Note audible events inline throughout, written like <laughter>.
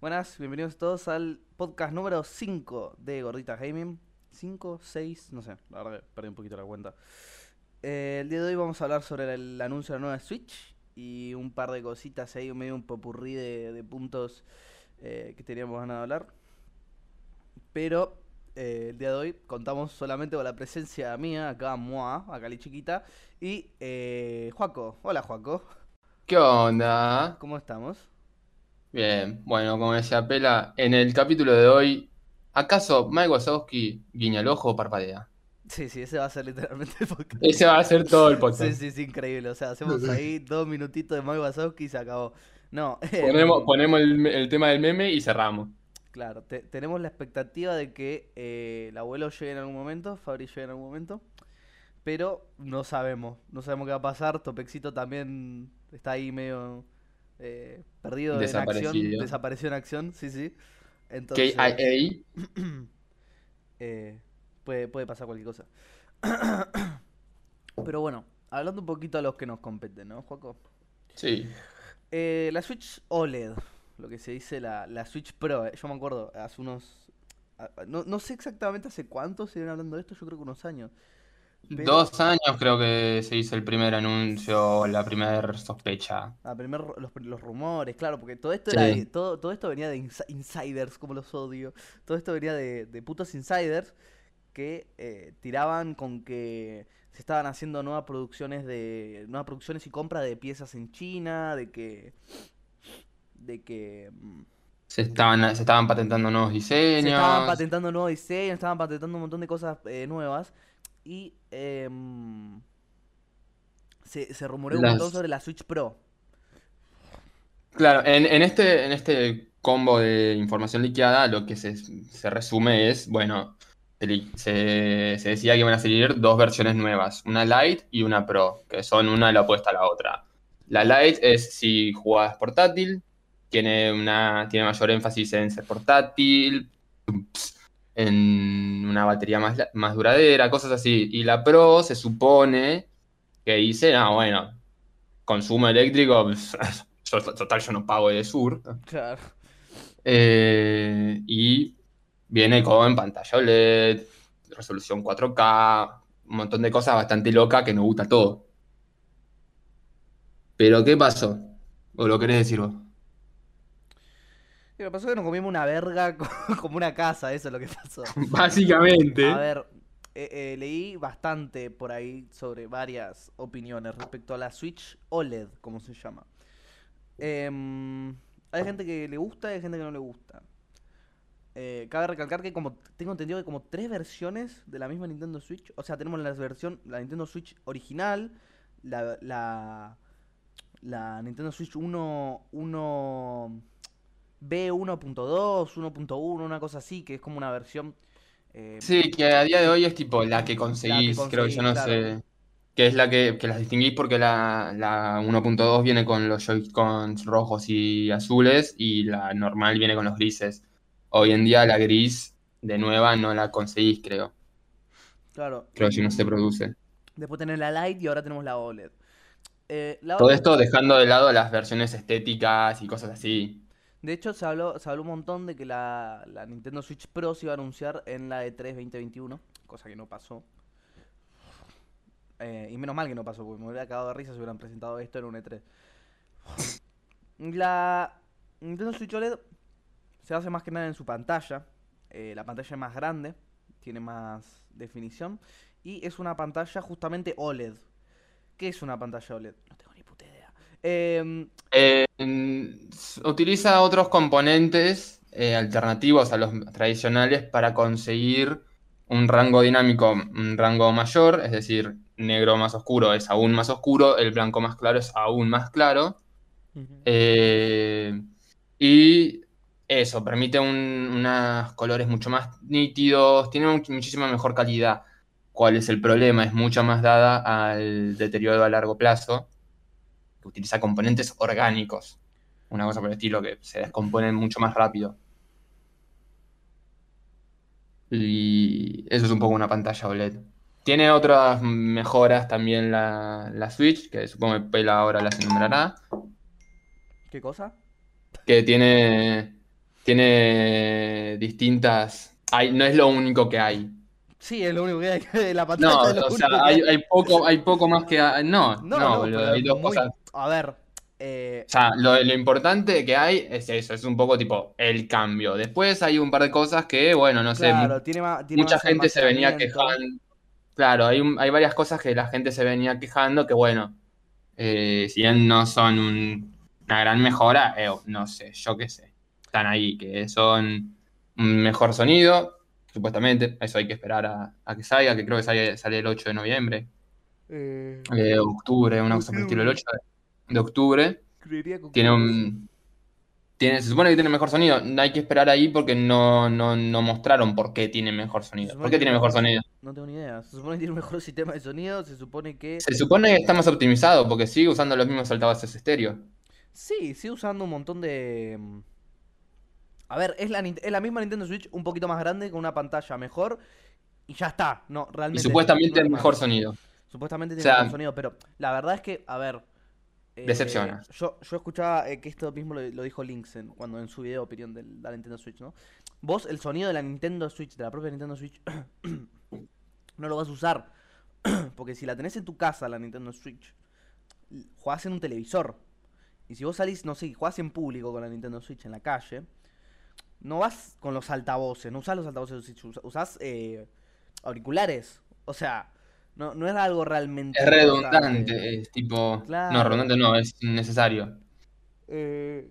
Buenas, bienvenidos todos al podcast número 5 de Gordita Gaming. 5, 6, no sé, la verdad que perdí un poquito la cuenta. Eh, el día de hoy vamos a hablar sobre el anuncio de la nueva Switch y un par de cositas ahí, medio un popurrí de, de puntos eh, que teníamos ganas de hablar. Pero eh, el día de hoy contamos solamente con la presencia mía, acá Moa, acá la chiquita, y eh, Juaco. Hola Juaco, ¿Qué onda? ¿cómo estamos? Bien, bueno, como decía Pela, en el capítulo de hoy, ¿acaso Mike Wazowski guiña el ojo o parpadea? Sí, sí, ese va a ser literalmente el podcast. Ese va a ser todo el Sí, podcast. sí, sí, increíble. O sea, hacemos ahí dos minutitos de Mike Wazowski y se acabó. No, Ponemos, em, ponemos el, el tema del meme y cerramos. claro, te- tenemos la expectativa de que eh, el abuelo llegue en algún momento, Fabri llegue en algún momento, pero no sabemos, no sabemos qué va a pasar. Topexito también está ahí medio eh, perdido en acción, desapareció en acción, sí, sí. Entonces, KIA. <clears throat> eh, puede, puede pasar cualquier cosa. <clears throat> Pero bueno, hablando un poquito a los que nos competen, ¿no, Juaco? Sí. Eh, la Switch OLED, lo que se dice la, la Switch Pro, eh, yo me acuerdo, hace unos... No, no sé exactamente hace cuánto se vienen hablando de esto, yo creo que unos años. Pero- Dos años creo que se hizo el primer anuncio, la primera sospecha. Ah, primer los, los rumores, claro, porque todo esto Sí. era de- todo, todo esto venía de insi- insiders, como los odio. Todo esto venía de, de putos insiders que eh, tiraban con que se estaban haciendo nuevas producciones de nuevas producciones y compra de piezas en China, de que de que mm, Se estaban, se estaban patentando nuevos se estaban diseños. patentando nuevos diseños, estaban patentando un montón de cosas eh, nuevas y em, se, se rumoreó un montón Las- sobre la Switch Pro. Claro, en, en este, en este combo de información liqueada, lo que se, se resume es, bueno, se, se- decía que iban a salir dos versiones nuevas, una Lite y una Pro, que son una la opuesta a la otra. La Lite es si jugás portátil, tiene una, tiene mayor énfasis en ser portátil, en una batería más, más duradera, cosas así. Y la Pro se supone que dice, no, bueno, consumo eléctrico, <laughs> yo- total yo no pago de sur. Claro. Eh, y viene con pantalla OLED, resolución 4K, un montón de cosas bastante locas que nos gusta todo. Pero ¿qué pasó? ¿O lo querés decir vos? Que pasó que nos comimos una verga <laughs> co- como una casa, eso es lo que pasó. <laughs> Básicamente. A ver, eh, eh, leí bastante por ahí sobre varias opiniones respecto a la Switch OLED, como se llama. Em, hay gente que le gusta y hay gente que no le gusta. Eh, cabe recalcar que como tengo entendido que como tres versiones de la misma Nintendo Switch, o sea, tenemos la versión, la Nintendo Switch original, la, la, la Nintendo Switch 1, 1 B1.2, 1.1, una cosa así, que es como una versión... eh, Sí, que a día de hoy es tipo la que conseguís, creo que yo no sé. Que es la que, que las distinguís porque la, la 1.2 viene con los Joy-Cons rojos y azules y la normal viene con los grises. Hoy en día la gris de nueva no la conseguís, creo. Claro. Creo que no se produce. Después tenés la Lite y ahora tenemos la OLED. Eh, la Todo OLED, esto dejando de lado las versiones estéticas y cosas así. De hecho, se habló, se habló un montón de que la, la Nintendo Switch Pro se iba a anunciar en la E E3 2021, cosa que no pasó. Eh, y menos mal que no pasó, porque me hubiera cagado de risa si hubieran presentado esto en un E3. La Nintendo Switch OLED se hace más que nada en su pantalla. Eh, la pantalla es más grande, tiene más definición. Y es una pantalla justamente OLED. ¿Qué es una pantalla OLED? No Em, Eh, utiliza otros componentes eh, alternativos a los tradicionales para conseguir un rango dinámico, un rango mayor, es decir, negro más oscuro es aún más oscuro, el blanco más claro es aún más claro. Eh, y eso, permite un- unos colores mucho más nítidos, tiene much- muchísima mejor calidad. ¿Cuál es el problema? Es mucho más dada al deterioro a largo plazo, que utiliza componentes orgánicos, una cosa por el estilo, que se descomponen mucho más rápido. Y eso es un poco una pantalla OLED. Tiene otras mejoras también la, la Switch, que supongo que Pela ahora las enumerará ¿Qué cosa? que tiene tiene distintas. Hay, no es lo único que hay. Sí, es lo único que hay. <laughs> La pantalla No, es lo o sea, que hay, hay poco, hay poco más que. No, No, no, no, hay dos muy- cosas. A ver, eh, O sea, lo, lo importante que hay es eso, es un poco tipo el cambio. Después hay un par de cosas que, bueno, no sé, claro, tiene, ma- tiene mucha más gente se venía quejando. Claro, hay, un- hay varias cosas que la gente se venía quejando que, bueno, eh, si bien no son un- una gran mejora, eh, no sé, yo qué sé. Están ahí, que son un mejor sonido, supuestamente. Eso hay que esperar a, a que salga, que creo que sale, sale el 8 de noviembre, Eh, eh, octubre, una cosa por el estilo, el 8 de, de octubre. creería que Tiene octubre. un. Tiene, se supone que tiene mejor sonido. No hay que esperar ahí porque no, no, no mostraron por qué tiene mejor sonido. ¿Por qué tiene mejor sonido? No tengo ni idea. Se supone que tiene un mejor sistema de sonido. Se supone que. Se supone que está más optimizado porque sigue usando los mismos altavoces estéreo. Sí, sigue usando un montón de. A ver, es la, es la misma Nintendo Switch, un poquito más grande, con una pantalla mejor. Y ya está. No, Y realmente. supuestamente no hay mejor sonido. Supuestamente O tiene sea, mejor sonido, pero la verdad es que, a ver. eh, Decepciona. Yo, yo escuchaba eh, que esto mismo lo, lo dijo Lynx en, cuando en su video opinión de la Nintendo Switch, ¿no? Vos, el sonido de la Nintendo Switch, de la propia Nintendo Switch, <coughs> no lo vas a usar. <coughs> Porque si la tenés en tu casa, la Nintendo Switch, jugás en un televisor. Y si vos salís, no sé, jugás en público con la Nintendo Switch en la calle, no vas con los altavoces, no usás los altavoces de Switch, us- usás eh, auriculares. O sea, no, no es algo realmente Es redundante, es tipo. No, redundante no, es innecesario. Eh,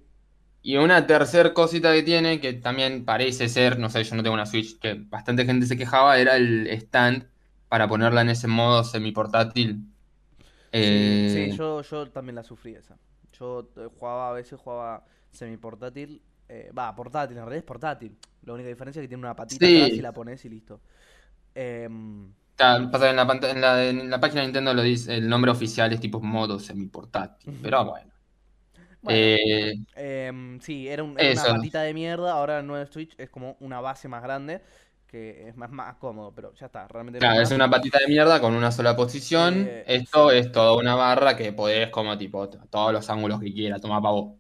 Y una tercer cosita que tiene, que también parece ser, no sé, yo no tengo una Switch, que bastante gente se quejaba, era el stand para ponerla en ese modo semiportátil. sí, Eh, sí, yo, yo también la sufrí esa. Yo eh, jugaba, a veces jugaba semi-portátil. Eh, Va, portátil, en realidad es portátil. La única diferencia es que tiene una patita Sí. atrás y la pones y listo. Em, Está- pasa en la, en la, en la página de Nintendo lo dice, el nombre oficial es tipo modo semiportátil, Ujú. pero bueno. bueno, Eh, em, sí, era, un- era una patita de mierda. Ahora el nuevo Switch es como una base más grande. Que es más, más cómodo, pero ya está. Realmente claro, es una patita de mierda con una sola posición. Eh, Esto sí. es toda una barra que podés como tipo todos los ángulos que quieras, toma pavo.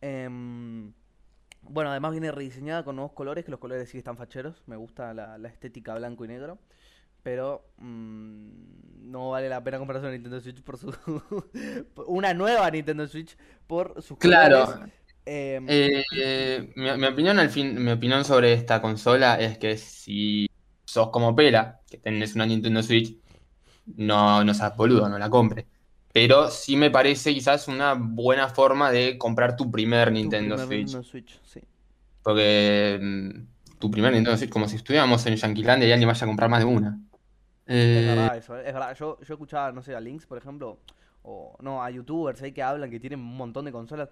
Em, bueno, además viene rediseñada con nuevos colores, que los colores sí están facheros. Me gusta la, la estética blanco y negro. Pero mm, no vale la pena comprarse una Nintendo Switch por su... <laughs> una nueva Nintendo Switch por sus Claro. colores. Em, Eh, eh, mi, mi opinión al fin, mi opinión sobre esta consola es que si sos como Pela, que tenés una Nintendo Switch, no, no seas boludo, no la compres. Pero sí me parece quizás una buena forma de comprar tu primer tu Nintendo primer Switch. Nintendo Switch, sí. Porque mm, tu primer Nintendo Switch, como si estuviéramos en Yanquilandia y alguien vaya a comprar más de una. Es Eh, verdad eso, es verdad. Yo, yo escuchaba, no sé, a Links, por ejemplo, o no, a youtubers ahí que hablan que tienen un montón de consolas.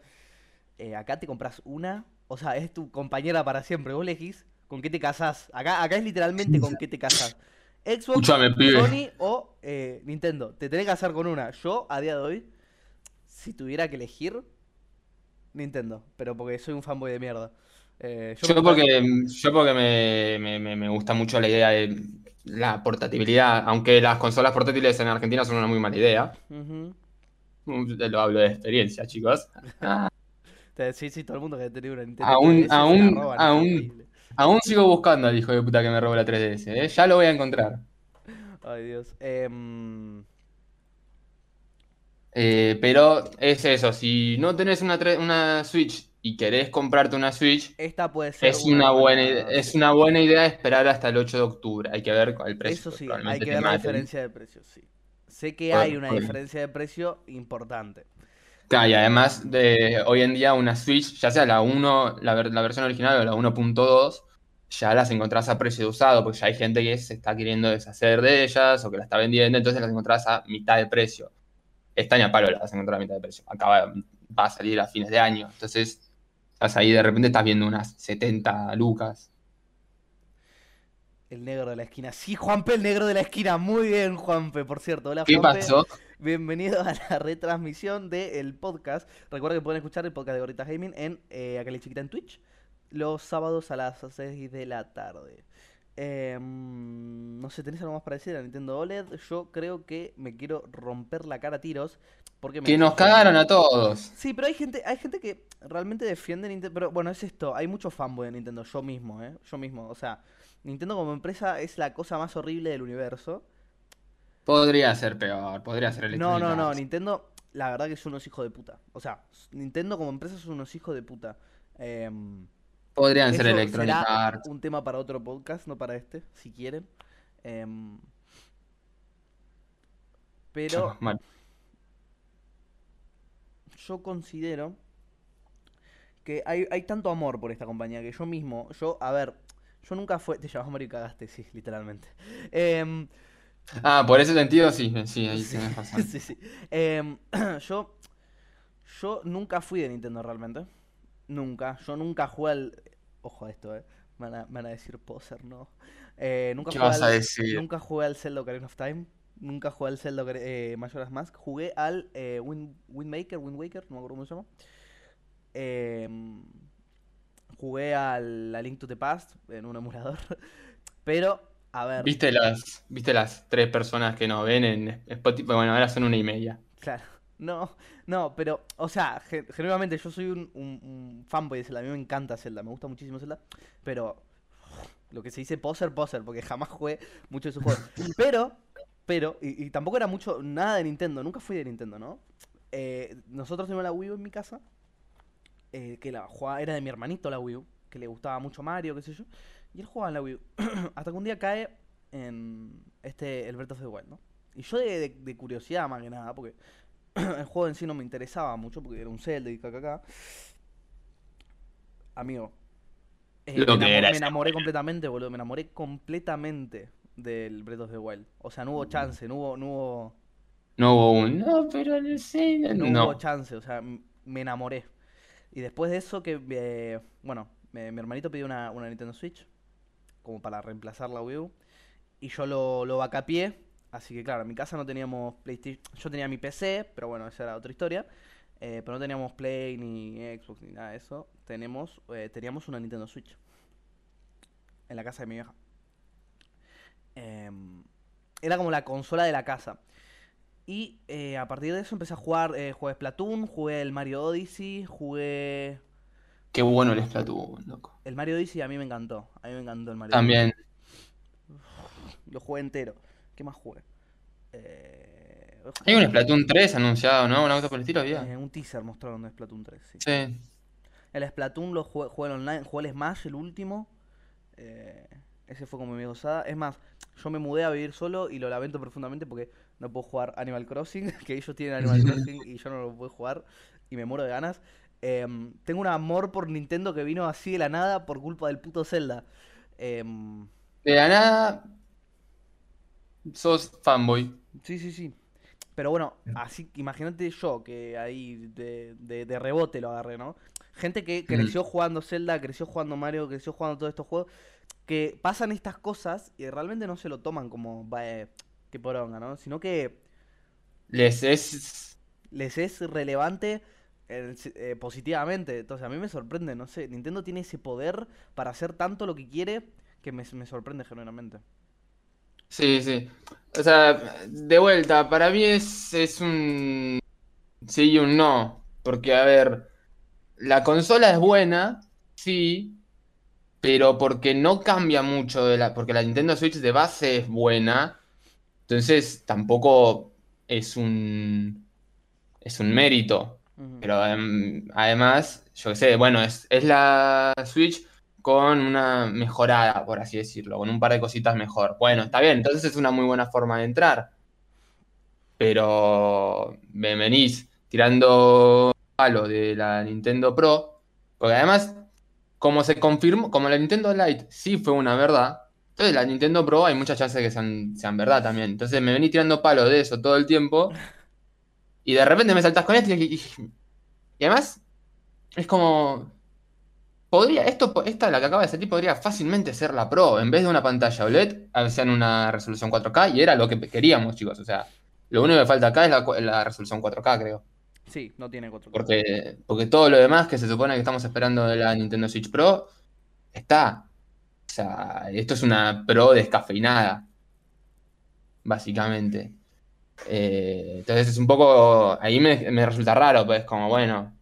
Eh, acá te compras una, o sea, es tu compañera para siempre. Vos elegís con qué te casás. Acá, acá es literalmente con qué te casás. Xbox. Sony o eh, Nintendo. Te tenés que casar con una. Yo, a día de hoy, si tuviera que elegir, Nintendo. Pero porque soy un fanboy de mierda. Eh, yo porque, yo porque me, me- me- me gusta mucho la idea de la portabilidad, aunque las consolas portátiles en Argentina son una muy mala idea. Ujú. Lo hablo de experiencia, chicos. <laughs> Ah, Sí, sí, todo el mundo que ha tenido una Nintendo Aún- 3DS se la aún- aún-. Aún sigo buscando al hijo de puta que me robó la 3DS, ¿eh? Ya lo voy a encontrar. Ay, Dios. Em, Eh, pero es eso, si no tenés una, Switch y querés comprarte una Switch, esta puede ser es una buena, ide- buena- es una buena idea esperar hasta el 8 de octubre. Hay que ver cuál precio. Eso sí, hay que ver la maten. diferencia de precio, sí. Sé que hay una diferencia de precio importante. Claro, y además de hoy en día una Switch, ya sea la 1, la, ver- la versión original o la 1.2, ya las encontrás a precio de usado, porque ya hay gente que se está queriendo deshacer de ellas o que la está vendiendo, entonces las encontrás a mitad de precio. Esta ni a palo las vas a encontrar a mitad de precio. Acaba, va a salir a fines de año. Entonces, estás ahí, de repente estás viendo unas 70 lucas. El negro de la esquina. Sí, Juanpe, el negro de la esquina. Muy bien, Juanpe, por cierto. Hola, ¿Qué Juanpe. pasó? Bienvenido a la <laughs> retransmisión del podcast. Recuerda que pueden escuchar el podcast de Gorritas Gaming en eh, Chiquita en Twitch los sábados a las 6 de la tarde. Em, no sé, ¿tenés algo más para decir a Nintendo OLED? Yo creo que me quiero romper la cara a tiros. ¿Por qué me Que nos cagaron a todos. Sí, pero hay gente, hay gente que realmente defiende Nintendo. Pero bueno, es esto, hay mucho fanboy de Nintendo, yo mismo, ¿eh? Yo mismo, o sea, Nintendo como empresa es la cosa más horrible del universo. Podría ser peor, podría ser No, Electronic no, no, Arts. Nintendo, la verdad que son unos hijos de puta. O sea, Nintendo como empresa son unos hijos de puta. Em, Podrían ser Electronic Arts. un tema para otro podcast, no para este, si quieren. Em, pero <laughs> Mal. yo considero que hay, hay tanto amor por esta compañía que yo mismo, yo, a ver, yo nunca fue. Te llamas Mario y cagaste, sí, literalmente. Em, Ah, por ese sentido sí, sí, ahí sí, tenés razón. <laughs> sí, sí. Em, <clears throat> yo, yo nunca fui de Nintendo realmente. Nunca. Yo nunca jugué al. Ojo a esto, eh. Me van a, me van a decir poser, no. Eh, nunca ¿Qué jugué vas a al- decir? Nunca jugué al Zelda Ocarina of Time. Nunca jugué al Zelda eh, Majora's Mask. Jugué al eh, Wind, Wind Maker, Wind Waker, no me acuerdo cómo se llama. Em, jugué al a Link to the Past en un emulador. <laughs> Pero, a ver, ¿Viste las, ¿Viste las tres personas que nos ven en Spotify? Bueno, ahora son una y media. claro. No, no, pero, o sea, ge- genuinamente yo soy un, un- un fanboy de Zelda. A mí me encanta Zelda, me gusta muchísimo Zelda. Pero, lo que se dice poser, poser, porque jamás jugué mucho de sus juegos. <laughs> Pero, pero, y, y tampoco era mucho, nada de Nintendo, nunca fui de Nintendo, ¿no? Eh, nosotros teníamos la Wii U en mi casa, eh, que la jugaba, era de mi hermanito la Wii U, que le gustaba mucho Mario, qué sé yo, y él jugaba en la Wii U. <clears throat> Hasta que un día cae en este, el Breath of the Wild, ¿no? Y yo de, de- de curiosidad más que nada, porque <clears throat> el juego en sí no me interesaba mucho, porque era un Zelda y caca Amigo, eh, Lo me, que enamo- era me enamoré completamente, boludo, me enamoré completamente del Breath of the Wild. O sea, no hubo chance, no hubo, no hubo, No hubo un. No, pero no sé. no No. hubo chance, o sea, me enamoré. Y después de eso que, eh, bueno, me- mi hermanito pidió una, una Nintendo Switch, como para reemplazar la Wii U, y yo lo, lo vacapié, así que claro, en mi casa no teníamos PlayStation, yo tenía mi PC, pero bueno, esa era otra historia, eh, pero no teníamos Play, ni Xbox, ni nada de eso, tenemos, eh, teníamos una Nintendo Switch, en la casa de mi vieja. Em, era como la consola de la casa. Y eh, a partir de eso empecé a jugar, jugué Splatoon, jugué el Mario Odyssey, jugué... Qué bueno el Splatoon, loco. El Mario Odyssey a mí me encantó, a mí me encantó el Mario También. Odyssey. Lo jugué entero. ¿Qué más jugué? Eh, Hay un Splatoon 3 anunciado, ¿no? Un auto por el estilo, había. eh, un teaser mostraron de Splatoon 3, sí. Sí. El Splatoon lo jugué, jugué online, jugué el Smash, el último. eh, ese fue como mi gozada. Es más, yo me mudé a vivir solo y lo lamento profundamente porque no puedo jugar Animal Crossing, <laughs> que ellos tienen Animal <laughs> Crossing y yo no lo puedo jugar y me muero de ganas. Em, tengo un amor por Nintendo que vino así de la nada por culpa del puto Zelda. Em, De la nada. Sos fanboy. sí, sí, sí. Pero bueno, así imagínate yo que ahí de, de- de rebote lo agarré, ¿no? Gente que creció jugando Zelda, creció jugando Mario, creció jugando todos estos juegos, que pasan estas cosas y realmente no se lo toman como, eh, qué poronga, ¿no? Sino que Les es. les es relevante eh, positivamente. Entonces a mí me sorprende, no sé, Nintendo tiene ese poder para hacer tanto lo que quiere que me, me sorprende genuinamente. Sí, sí. O sea, de vuelta, para mí es, es un sí y un no. Porque, a ver, la consola es buena, sí, pero porque no cambia mucho de la. Porque la Nintendo Switch de base es buena. Entonces tampoco es un. es un mérito. Pero em, además, yo qué sé, bueno, es, es la Switch con una mejorada, por así decirlo, con un par de cositas mejor. Bueno, está bien, entonces es una muy buena forma de entrar. Pero me venís tirando palo de la Nintendo Pro, porque además, como se confirmó, como la Nintendo Lite sí fue una verdad, entonces la Nintendo Pro hay muchas chances de que sean, sean verdad también. Entonces me venís tirando palo de eso todo el tiempo. <laughs> Y de repente me saltas con esto y, y- y además es como podría esto esta la que acaba de salir podría fácilmente ser la Pro. En vez de una pantalla OLED hacían una resolución 4K y era lo que queríamos chicos. O sea lo único que falta acá es la, la resolución 4K creo. Sí, no tiene cuatro porque porque todo lo demás que se supone que estamos esperando de la Nintendo Switch Pro está. O sea esto es una Pro descafeinada básicamente Eh, entonces es un poco. Ahí me, me resulta raro, pues como, bueno,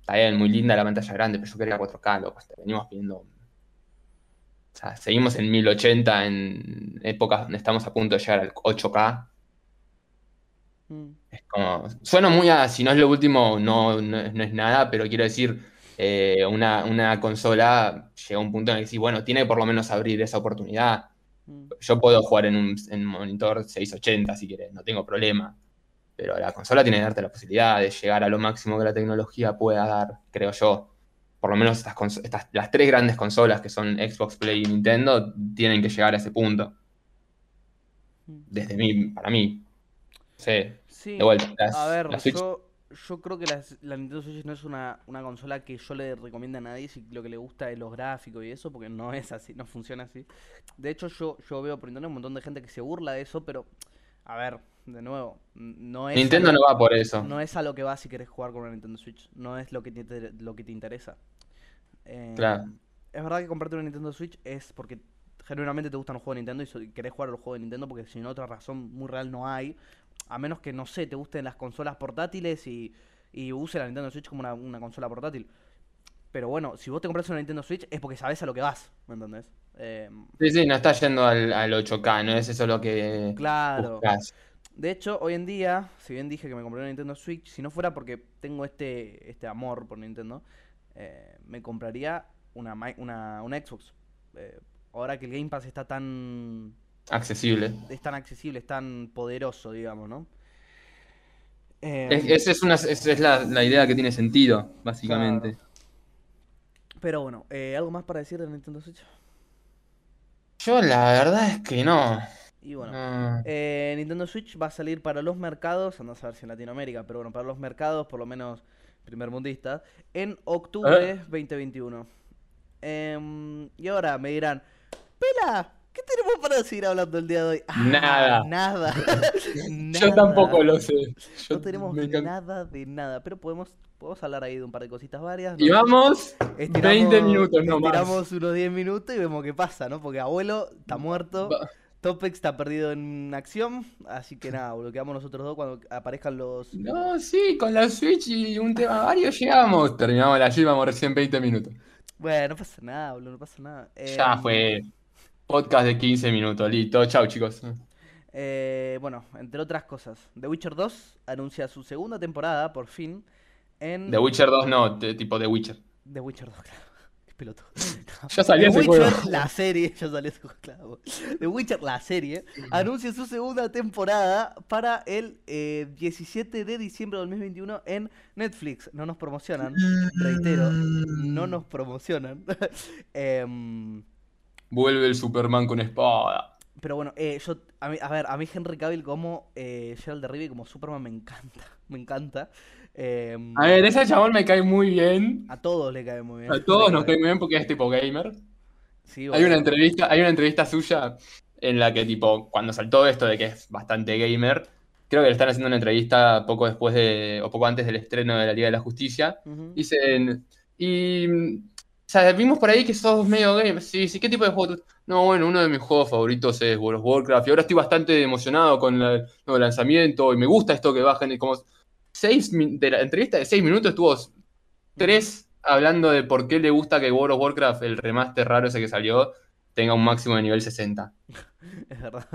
está bien, muy linda la pantalla grande, pero yo quería 4K, loco. te Venimos pidiendo. O sea, seguimos en 1080 en épocas donde estamos a punto de llegar al 8K. Mm. Es como. Suena muy a. Si no es lo último, no, no es nada, pero quiero decir. eh, una, una consola llega a un punto en el que sí, bueno, tiene que por lo menos abrir esa oportunidad. Yo puedo jugar en un, en monitor 680 si quieres, no tengo problema. Pero la consola tiene que darte la posibilidad de llegar a lo máximo que la tecnología pueda dar, creo yo. Por lo menos estas, estas- las tres grandes consolas que son Xbox, Play y Nintendo tienen que llegar a ese punto. Mm. Desde mí, para mí. Sí, Sí, de vuelta. las- a ver, la Switch- yo, yo creo que las- la Nintendo Switch no es una, una consola que yo le recomiende a nadie si lo que le gusta es los gráficos y eso, porque no es así, no funciona así. De hecho, yo, yo veo por internet un montón de gente que se burla de eso, pero, a ver, de nuevo, no es... Nintendo no va por eso. no es a lo que vas si querés jugar con una Nintendo Switch, no es lo que te, lo que te interesa. Eh, Claro. Es verdad que comprarte una Nintendo Switch es porque genuinamente te gustan los juegos de Nintendo y querés jugar a los juegos de Nintendo porque si no otra razón muy real no hay. A menos que, no sé, te gusten las consolas portátiles y, y use la Nintendo Switch como una, una consola portátil. Pero bueno, si vos te compras una Nintendo Switch es porque sabés a lo que vas, ¿me entendés? Eh, Sí, sí, no está yendo al, al 8K, no es eso lo que claro. De hecho, hoy en día, si bien dije que me compré una Nintendo Switch, si no fuera porque tengo este, este amor por Nintendo, eh, me compraría una, una Xbox. Eh, ahora que el Game Pass está tan, Accesible. es tan accesible, es tan poderoso, digamos, ¿no? Eh, Es- esa es, una, es la, la idea que tiene sentido, básicamente. pero bueno, eh, ¿algo más para decir de Nintendo Switch? Yo la verdad es que no. Y bueno, No. eh, Nintendo Switch va a salir para los mercados, anda a saber si en Latinoamérica, pero bueno, para los mercados, por lo menos primermundistas, en octubre ¿Eh? 2021. Em, y ahora me dirán, Pela, ¿qué tenemos para seguir hablando el día de hoy? Ah, Nada. Nada. <laughs> <laughs> Yo tampoco lo sé. Yo No tenemos nada de nada, pero podemos, podemos hablar ahí de un par de cositas varias. Y ¿no? vamos Estiramos- 20 minutos no más. Estiramos unos 10 minutos y vemos qué pasa, ¿no? Porque abuelo está muerto, Va- Topex está perdido en acción, así que nada, lo quedamos nosotros dos cuando aparezcan los... No, sí, con la Switch y un tema varios llegamos. Terminamos la llevamos recién 20 minutos. Bueno, no pasa nada, boludo, no pasa nada. Ya Em, fue. Podcast de 15 minutos, listo. Chau, chicos. eh, bueno, entre otras cosas, The Witcher 2 anuncia su segunda temporada, por fin, en... The Witcher 2 no, de- tipo The Witcher. The Witcher 2, claro. <laughs> Qué pelotudo. Ya salió The ese Witcher, juego. la serie, ya salió ese juego, claro. The Witcher, la serie, anuncia su segunda temporada para el eh, 17 de diciembre de 2021 en Netflix. No nos promocionan, reitero, no nos promocionan. <laughs> Em, Vuelve el Superman con espada. pero bueno, eh, yo, a, mí- a ver, a mí Henry Cavill como eh, Gerald de Rivia como Superman me encanta, <laughs> me encanta. Em, A ver, ese chabón me cae muy bien. a todos le cae muy bien. A todos nos cae muy bien porque es tipo gamer. Sí, Hay una entrevista, hay una entrevista suya en la que, tipo, cuando saltó esto de que es bastante gamer, creo que le están haciendo una entrevista poco después de, o poco antes del estreno de la Liga de la Justicia. Dicen, y, sea, vimos por ahí que sos medio gamer. Sí, sí, ¿qué tipo de juego? tú-?" No, bueno, uno de mis juegos favoritos es World of Warcraft y ahora estoy bastante emocionado con la- el nuevo lanzamiento y me gusta esto que bajan como seis, de la entrevista de seis minutos estuvo tres hablando de por qué le gusta que World of Warcraft, el remaster raro ese que salió, tenga un máximo de nivel 60. <laughs> Es verdad.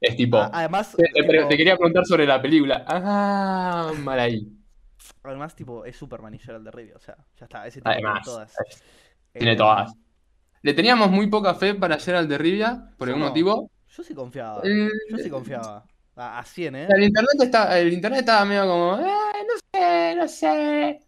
Es tipo, Además, te, te quería preguntar sobre la película. Ah, mal ahí. Además, tipo, es Superman y Gerald de Rivia, o sea, ya está, ese tipo Además, tiene todas. tiene Eh, todas. Le teníamos muy poca fe para Gerald de Rivia, por algún no. motivo. Yo sí confiaba, Eh, yo sí confiaba. A, a 100, ¿eh? El internet, está, el internet estaba medio como, "Eh, no sé, no sé.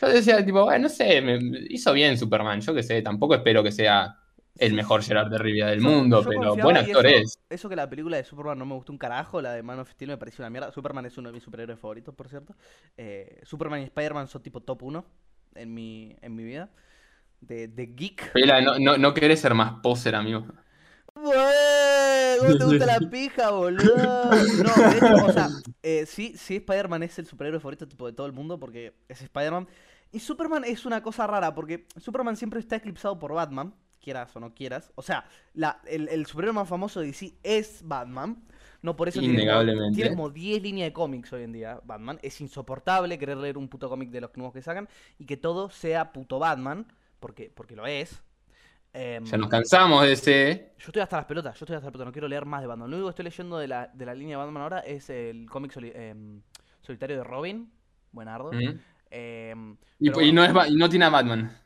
Yo decía, tipo, bueno, no sé, me, hizo bien Superman, yo qué sé, tampoco espero que sea el mejor Gerard de Rivia del mundo, yo pero buen actor eso, es. Eso que la película de Superman no me gustó un carajo, la de Man of Steel me pareció una mierda. Superman es uno de mis superhéroes favoritos, por cierto. Eh, Superman y Spider-Man son tipo top 1 en mi, en mi vida. De, de geek. Pela, no, no, no querés ser más poser, amigo. ¿Cómo te gusta la pija, boludo? No, de hecho, o sea, eh, sí, sí, Spider-Man es el superhéroe favorito tipo de todo el mundo porque es Spider-Man. Y Superman es una cosa rara porque Superman siempre está eclipsado por Batman, quieras o no quieras. O sea, la, el, el superhéroe más famoso de DC es Batman, No por eso tiene como, Innegablemente. tiene como 10 líneas de cómics hoy en día, Batman. Es insoportable querer leer un puto cómic de los nuevos que sacan y que todo sea puto Batman, porque, porque lo es. Em, Ya nos cansamos de ese. yo estoy hasta las pelotas, yo estoy hasta las pelotas, no quiero leer más de Batman. Lo único que estoy leyendo de la, de la línea de Batman ahora es el cómic soli- em, solitario de Robin, buenardo. ¿Mm? Em, Y, pero y bueno. no es, y no tiene a Batman.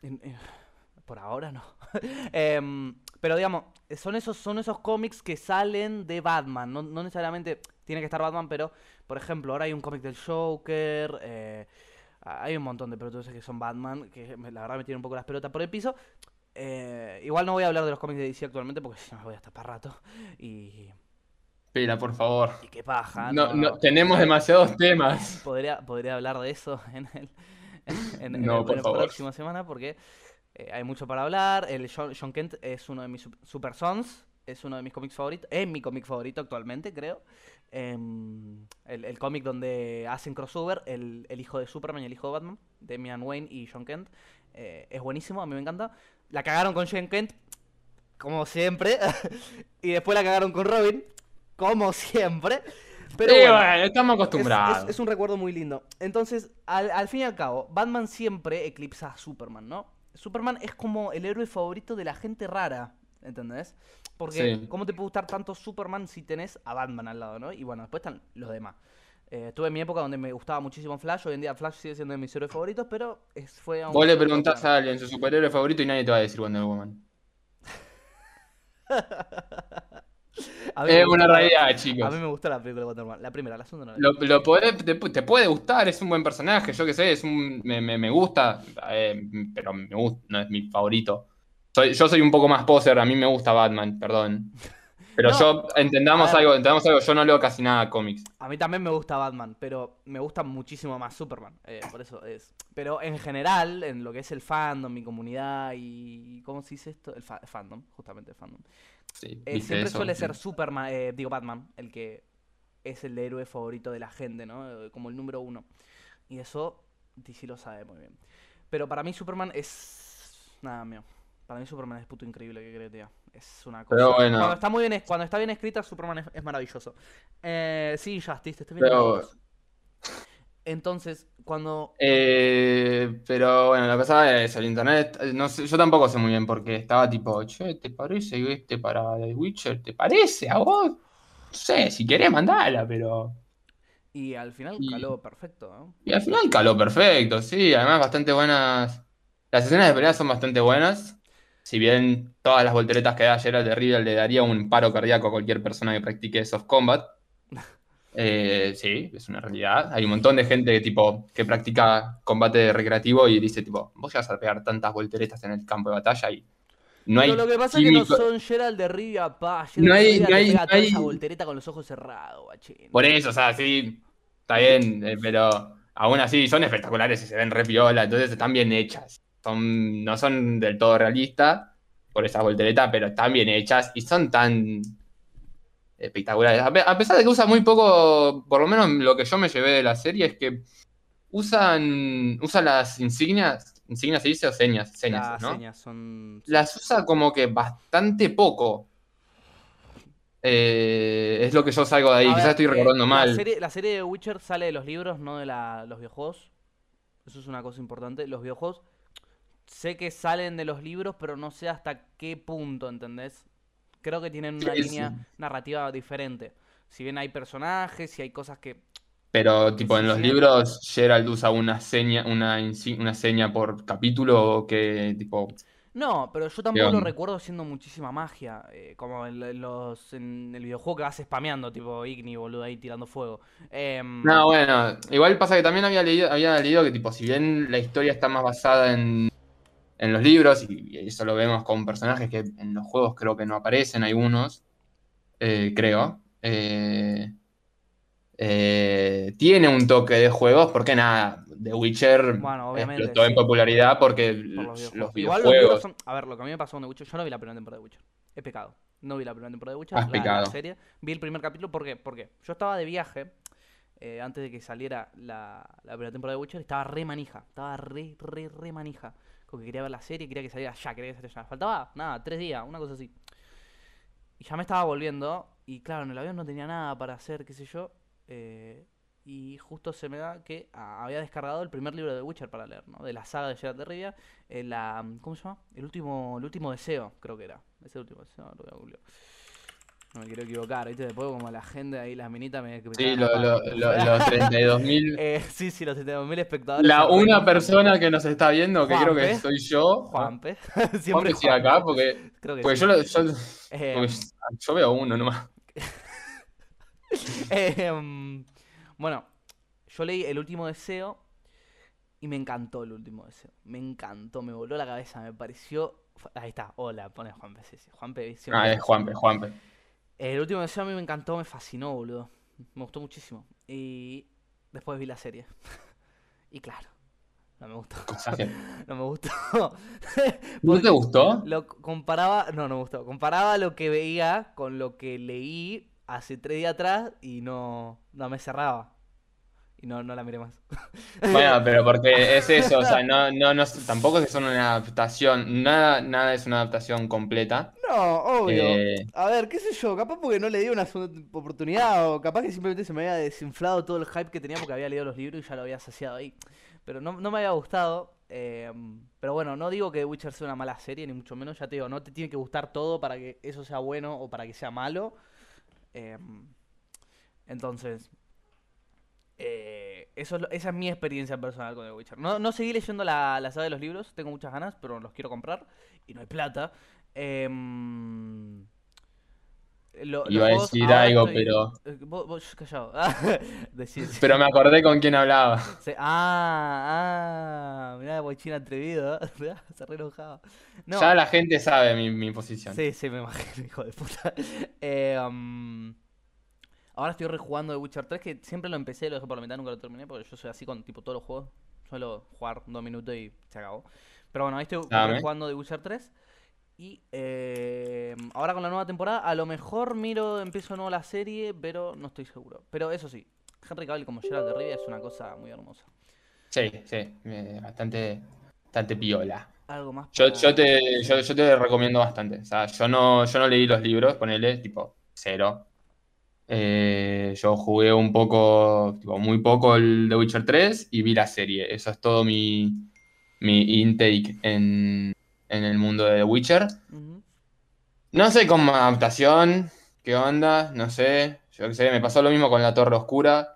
En- eh, Por ahora no. <laughs> Em, pero digamos, son esos, son esos cómics que salen de Batman. No, no necesariamente tiene que estar Batman, pero, por ejemplo, ahora hay un cómic del Joker. eh, hay un montón de pelotudos que son Batman, que la verdad me tienen un poco las pelotas por el piso. Eh, igual no voy a hablar de los cómics de DC actualmente porque <laughs> si no me voy hasta para rato. Y, Espera, por favor. y qué paja. No, no, no, tenemos demasiados temas. Podría, podría hablar de eso <laughs> en el, en, en No, el- por en la favor. próxima semana porque eh, hay mucho para hablar. El John, John Kent es uno de mis sup- Super Sons, es uno de mis cómics favoritos, es mi cómic favorito actualmente, creo. Em, el el cómic donde hacen crossover el, el hijo de Superman y el hijo de Batman, Damian Wayne y John Kent. eh, es buenísimo, a mí me encanta. La cagaron con John Kent, como siempre. <laughs> y después la cagaron con Robin, como siempre. Pero Sí, bueno. bueno, estamos Es- acostumbrados. Es, es un recuerdo muy lindo. Entonces, al, al fin y al cabo, Batman siempre eclipsa a Superman, ¿no? Superman es como el héroe favorito de la gente rara, ¿entendés? Porque, Sí. ¿cómo te puede gustar tanto Superman si tenés a Batman al lado, ¿no? Y bueno, después están los demás. Eh, tuve mi época donde me gustaba muchísimo Flash, hoy en día Flash sigue siendo de mis héroes favoritos, pero es, fue a un Vos le preguntás a alguien su superhéroe favorito y nadie te va a decir Wonder Woman. <laughs> A Es una realidad, A chicos. mí me gusta la película de Wonder Woman, la primera, la segunda no. Lo, lo te, te puede gustar, es un buen personaje, yo qué sé, es un, me, me- me gusta, eh, pero me gusta, no es mi favorito. Soy, yo soy un poco más poser, a mí me gusta Batman, perdón. <laughs> Pero No, yo, entendamos a algo, entendamos algo, yo no leo casi nada cómics. A mí también me gusta Batman, pero me gusta muchísimo más Superman. eh, por eso es. Pero en general, en lo que es el fandom, mi comunidad y. ¿Cómo se dice esto? El fa- fandom, justamente el fandom. Sí, Eh, ¿viste siempre eso? suele ser Superman, eh, digo Batman, el que es el héroe favorito de la gente, ¿no? Eh, Como el número uno. Y eso DC lo sabe muy bien. Pero para mí Superman es. Nada, mío. Para mí Superman es puto increíble, que crees, tío. Es una cosa. Pero bueno. Cuando está muy bien, cuando está bien escrita, Superman es, es maravilloso. Eh, sí, Justice, te estoy viendo. Pero-. Entonces, cuando. Eh, pero bueno, que pasa es el internet, eh, no sé, yo tampoco sé muy bien porque estaba tipo, che, ¿te parece este para The Witcher? ¿Te parece a vos? No sé, si querés mandala, pero... Y al final Y- caló perfecto, ¿no? Y al final caló perfecto, sí, además bastante buenas. Las escenas de pelea son bastante buenas. Si bien todas las volteretas que da Geralt de Rivia le daría un paro cardíaco a cualquier persona que practique soft combat. Eh, sí, es una realidad. Hay un montón de gente tipo, que practica combate recreativo y dice tipo, vos vas a pegar tantas volteretas en el campo de batalla y no hay Pero lo que pasa es que no son Gerald de Rivia, pa. Geralt No de hay- no hay- pega no toda hay- esa voltereta con los ojos cerrados, guachín. Por eso, o sea, sí, está bien, eh, pero aún así son espectaculares y se ven re piola, entonces están bien hechas. Son, no son del todo realistas por esa voltereta, pero están bien hechas y son tan espectaculares. A pe- a pesar de que usan muy poco, por lo menos lo que yo me llevé de la serie es que usan, usan las insignias, insignias se dice o señas, señas, Las ¿no? señas son. Las usa como que bastante poco. Eh, es lo que yo salgo de ahí, quizás estoy eh, recordando mal. La serie, la serie de Witcher sale de los libros, no de la- los videojuegos. Eso es una cosa importante. Los videojuegos sé que salen de los libros, pero no sé hasta qué punto, ¿entendés? Creo que tienen una Sí, línea sí. narrativa diferente. Si bien hay personajes y hay cosas que. Pero, tipo, en los libros, Gerald usa una seña, una, una seña por capítulo que, tipo, No, pero yo tampoco lo recuerdo siendo muchísima magia. eh, como en, en los, en el videojuego que vas spameando, tipo Igni, boludo, ahí tirando fuego. Em, No, bueno, igual pasa que también había leído, había leído que, tipo, si bien la historia está más basada en, en los libros, y, y eso lo vemos con personajes que en los juegos creo que no aparecen, algunos, eh, creo, eh, eh, tiene un toque de juegos, porque nada, The Witcher Bueno, explotó en sí. popularidad porque por los videojuegos. Igual los videojuegos... libros son. A ver, lo que a mí me pasó con The Witcher, yo no vi la primera temporada de Witcher. He pecado. No vi la primera temporada de Witcher, Has la, la serie. Vi el primer capítulo, ¿por qué? Porque yo estaba de viaje eh, antes de que saliera la, la primera temporada de Witcher y estaba re manija. Estaba re, re, re manija. Como que quería ver la serie, quería que saliera ya, quería que saliera ya. Faltaba, nada, tres días, una cosa así. y ya me estaba volviendo. Y claro, en el avión no tenía nada para hacer, qué sé yo. eh, y justo se me da que ah, había descargado el primer libro de Witcher para leer, ¿no? De la saga de Geralt de Rivia. eh, la, ¿Cómo se llama? El último, el último deseo, creo que era. Ese último deseo, lo voy a. No me quiero equivocar, ¿viste? Después como la gente ahí, las minitas me... Sí, lo- lo- los 32.000. <laughs> Eh, sí, sí, los 72.000 espectadores. La una persona que nos está viendo, que creo que Juanpe. soy yo. Juanpe. <laughs> Juanpe Siempre sigue acá, Juanpe. porque, Creo que porque sí. yo, yo, Eh, porque yo veo uno nomás. <laughs> Em, bueno, yo leí El último deseo y me encantó el último deseo. Me encantó, me voló la cabeza, me pareció. Ahí está, hola, pone Juanpe, sí, sí. Juanpe Ah, es. Juanpe, Juanpe. El último deseo a mí me encantó, me fascinó, boludo. Me gustó muchísimo. Y después vi la serie. <laughs> y claro, no me gustó. <laughs> No me gustó. <laughs> ¿No te gustó? Lo comparaba, no, no me gustó. Comparaba lo que veía con lo que leí hace tres días atrás y no, no me cerraba. Y no, no la miré más. <laughs> Bueno, pero porque es eso, o sea, <laughs> no, no, no, tampoco es que son una adaptación, nada, nada es una adaptación completa. No, obvio. Eh, A ver, qué sé yo, capaz porque no le di una segunda oportunidad o capaz que simplemente se me había desinflado todo el hype que tenía porque había leído los libros y ya lo había saciado ahí. Pero no, no me había gustado. eh, pero bueno, no digo que The Witcher sea una mala serie, ni mucho menos. Ya te digo, no te tiene que gustar todo para que eso sea bueno o para que sea malo. Eh, entonces, eh, eso esa es mi experiencia personal con The Witcher. No, no seguí leyendo la, la saga de los libros, tengo muchas ganas, pero los quiero comprar y no hay plata. Em, lo- Iba a decir algo, estoy- pero- eh, Vos, vos callado. <laughs> Pero me acordé con quién hablaba. ah, ah, mirá, bochín atrevido. <laughs> Se re enojaba. No, Ya la gente sabe mi, mi posición. sí, sí, me imagino, <laughs> hijo de puta. Eh, um, ahora estoy rejugando The Witcher 3, que siempre lo empecé, lo dejé por la mitad, nunca lo terminé, porque yo soy así con tipo todos los juegos. Suelo jugar dos minutos y se acabó. Pero bueno, ahí estoy Dame. rejugando The Witcher 3. Y eh, ahora con la nueva temporada, a lo mejor miro, empiezo nuevo la serie, pero no estoy seguro. Pero eso sí, Henry Cavill como Geralt de Rivia es una cosa muy hermosa. Sí, sí, bastante, bastante piola. Algo más Yo, yo, te, yo, yo te recomiendo bastante. O sea, yo no, yo no leí los libros, ponele, tipo, cero. Eh, yo jugué un poco, tipo, muy poco el The Witcher 3 y vi la serie. Eso es todo mi, mi intake en, en el mundo de The Witcher. No sé cómo adaptación, qué onda, no sé. Yo qué sé, me pasó lo mismo con La Torre Oscura.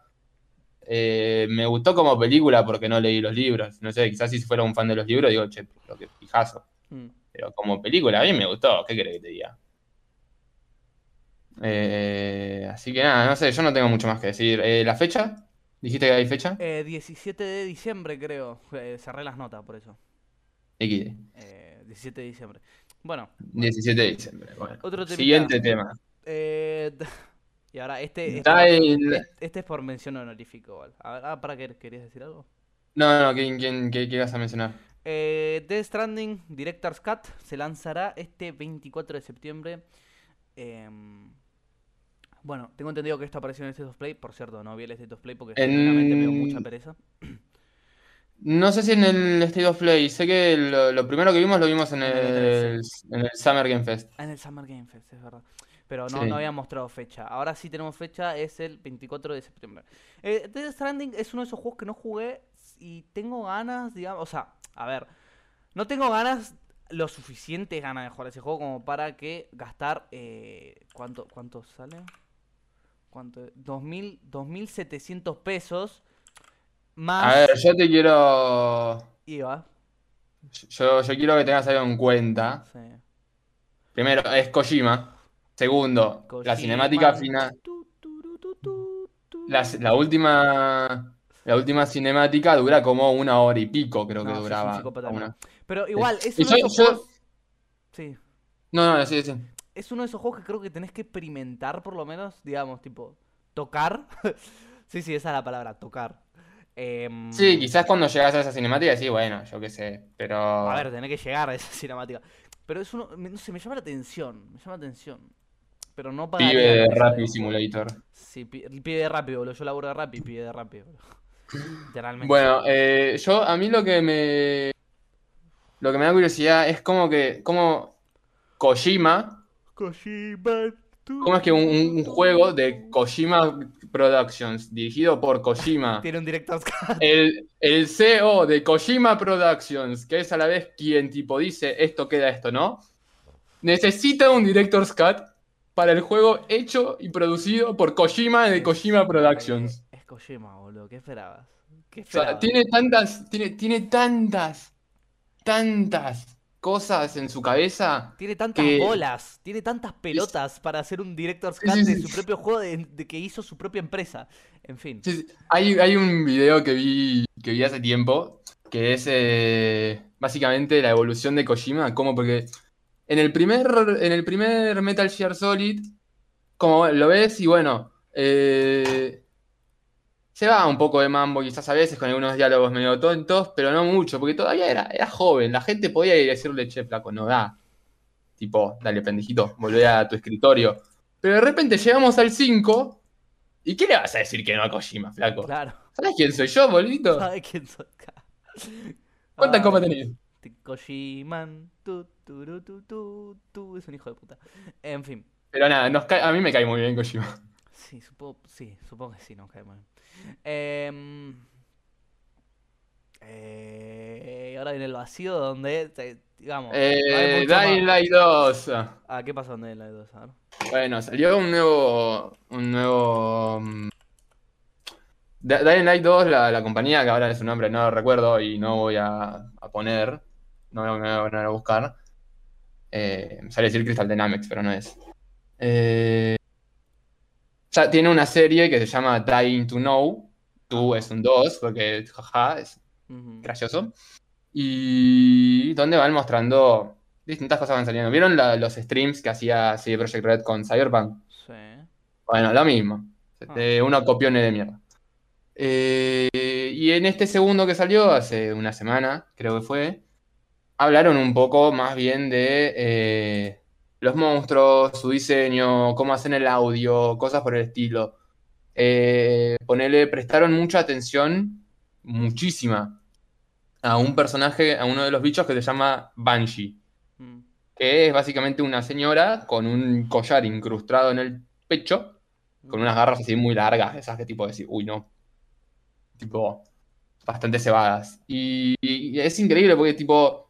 Eh, me gustó como película porque no leí los libros. No sé, quizás si fuera un fan de los libros, digo, che, lo que fijazo. Mm. Pero como película, a mí me gustó. ¿Qué querés que te diga? Eh, así que nada, no sé, yo no tengo mucho más que decir. Eh, ¿la fecha? ¿Dijiste que hay fecha? Eh, 17 de diciembre, creo. Eh, cerré las notas por eso. XD. Eh, 17 de diciembre. Bueno, 17 de diciembre. Bueno. Otro. Siguiente tema. eh, <laughs> y ahora este es, Da por, el- es- este es por mención honorífica igual. A ver, ah, ¿para qué querías decir algo? No, no, ¿quién, quién, qué, qué vas a mencionar? Eh, Death Stranding Director's Cut se lanzará este 24 de septiembre. Em, bueno, tengo entendido que esto apareció en el State of Play. Por cierto, no vi el State of Play porque En- genuinamente me dio mucha pereza. No sé si en el State of Play. Sé que lo, lo primero que vimos lo vimos en En el el, en el Summer Game Fest. Ah, en el Summer Game Fest, es verdad. Pero no, Sí. no habían mostrado fecha. Ahora sí tenemos fecha, es el 24 de septiembre. Eh, Death Stranding es uno de esos juegos que no jugué y tengo ganas, digamos, o sea, a ver, no tengo ganas, lo suficiente ganas de jugar ese juego como para que gastar, eh, ¿cuánto, ¿cuánto sale? ¿Cuánto? 2.000 2.700 pesos más A ver, yo te quiero. IVA. Yo, yo quiero que tengas algo en cuenta. Sí. Primero, es Kojima. Segundo, la cinemática final. La, la última. La última cinemática dura como una hora y pico, creo que No, duraba. Una- Pero igual, es uno de yo- esos yo- juegos. Sí. No, no, sí, sí. Es uno de esos juegos que creo que tenés que experimentar, por lo menos, digamos, tipo, tocar. <laughs> sí, sí, esa es la palabra, tocar. Em, Sí, quizás cuando llegas a esa cinemática sí, bueno, yo qué sé. Pero. A ver, tenés que llegar a esa <laughs> cinemática. Pero es uno. No sé, me llama la atención. Me llama la atención. Pero no pagaría Pibe de Rappi. Simulator. Sí, pibe de Rappi, boludo. Yo laburo de Rappi, pibe de Rappi, boludo. <laughs> Literalmente. Bueno, eh, yo a mí lo que me. Lo que me da curiosidad es como que. Como Kojima Kojima. ¿Cómo es que un, un juego de Kojima Productions, dirigido por Kojima, Tiene un director's cut. el, el CEO de Kojima Productions, que es a la vez quien tipo dice esto queda esto, ¿no? Necesita un director's cut para el juego hecho y producido por Kojima de Kojima Productions. Es Kojima, boludo. ¿Qué esperabas? ¿Qué O sea, esperabas? tiene tantas, tiene, tiene tantas, tantas cosas en su cabeza. Tiene tantas que- bolas, tiene tantas pelotas para hacer un director's Sí, cut sí, de su propio juego de, de que hizo su propia empresa. En fin. Hay, hay un video que vi, que vi hace tiempo, que es eh, básicamente la evolución de Kojima, como porque en el primer, en el primer Metal Gear Solid, como lo ves, y bueno, eh, se va un poco de mambo quizás a veces con algunos diálogos medio tontos, pero no mucho, porque todavía era, era joven, la gente podía ir a decirle, che, flaco, no da. Tipo, dale, pendejito, volvé a tu escritorio. Pero de repente llegamos al 5, ¿y qué le vas a decir que no a Kojima, flaco? Claro. ¿Sabes quién soy yo, bolito? ¿Sabes quién soy? <laughs> ¿Cuántas Ay, copas tenés? te- Kojiman. Tu, turu, tu, tu, tu, Es un hijo de puta. En fin. Pero nada, nos a mí me cae muy bien Kojima. Sí, supongo, sí, supongo que sí, nos cae mal. Em, eh, ahora en el vacío donde, digamos, no Eh. Dying Light 2. Ah, ¿qué pasó en el Light 2? A ver. Bueno, salió un nuevo. Un nuevo. mm, Dying Light 2, la, la compañía, que ahora es un nombre, no lo recuerdo y no voy a, a poner. No me voy a poner a buscar. Eh, sale decir Crystal Dynamics, pero no es. Eh, ya tiene una serie que se llama Dying to Know. Tú es un 2, porque jaja, es gracioso. Y donde van mostrando distintas cosas que van saliendo. ¿Vieron la- los streams que hacía CD Projekt Red con Cyberpunk? Sí. Bueno, lo mismo. Ah. Eh, unos copiones de mierda. Eh, y en este segundo que salió, hace una semana, creo que fue, hablaron un poco más bien de eh, los monstruos, su diseño, cómo hacen el audio, cosas por el estilo. Eh, ponele, prestaron mucha atención, muchísima, a un personaje, a uno de los bichos que se llama Banshee Mm. que es básicamente una señora con un collar incrustado en el pecho, con unas garras así muy largas, esas que tipo decir, uy, no. Tipo, bastante cebadas. Y, y es increíble porque tipo,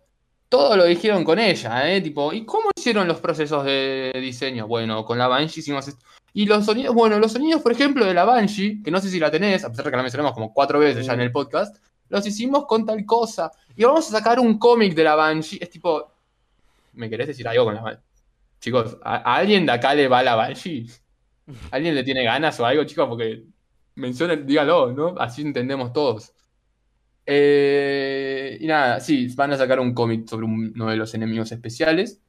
todo lo dijeron con ella, ¿eh? Tipo, ¿y cómo hicieron los procesos de diseño? Bueno, con la Banshee hicimos esto. Y los sonidos, bueno, los sonidos, por ejemplo, de la Banshee, que no sé si la tenés, a pesar de que la mencionamos como cuatro veces ya en el podcast, los hicimos con tal cosa. Y vamos a sacar un cómic de la Banshee. Es tipo, ¿me querés decir algo con la Banshee? Chicos, ¿a, alguien de acá le va la Banshee? ¿Alguien le tiene ganas o algo, chicos? Porque mencionen, dígalo, ¿no? Así entendemos todos. Eh, y nada, sí, van a sacar un cómic sobre uno de los enemigos especiales.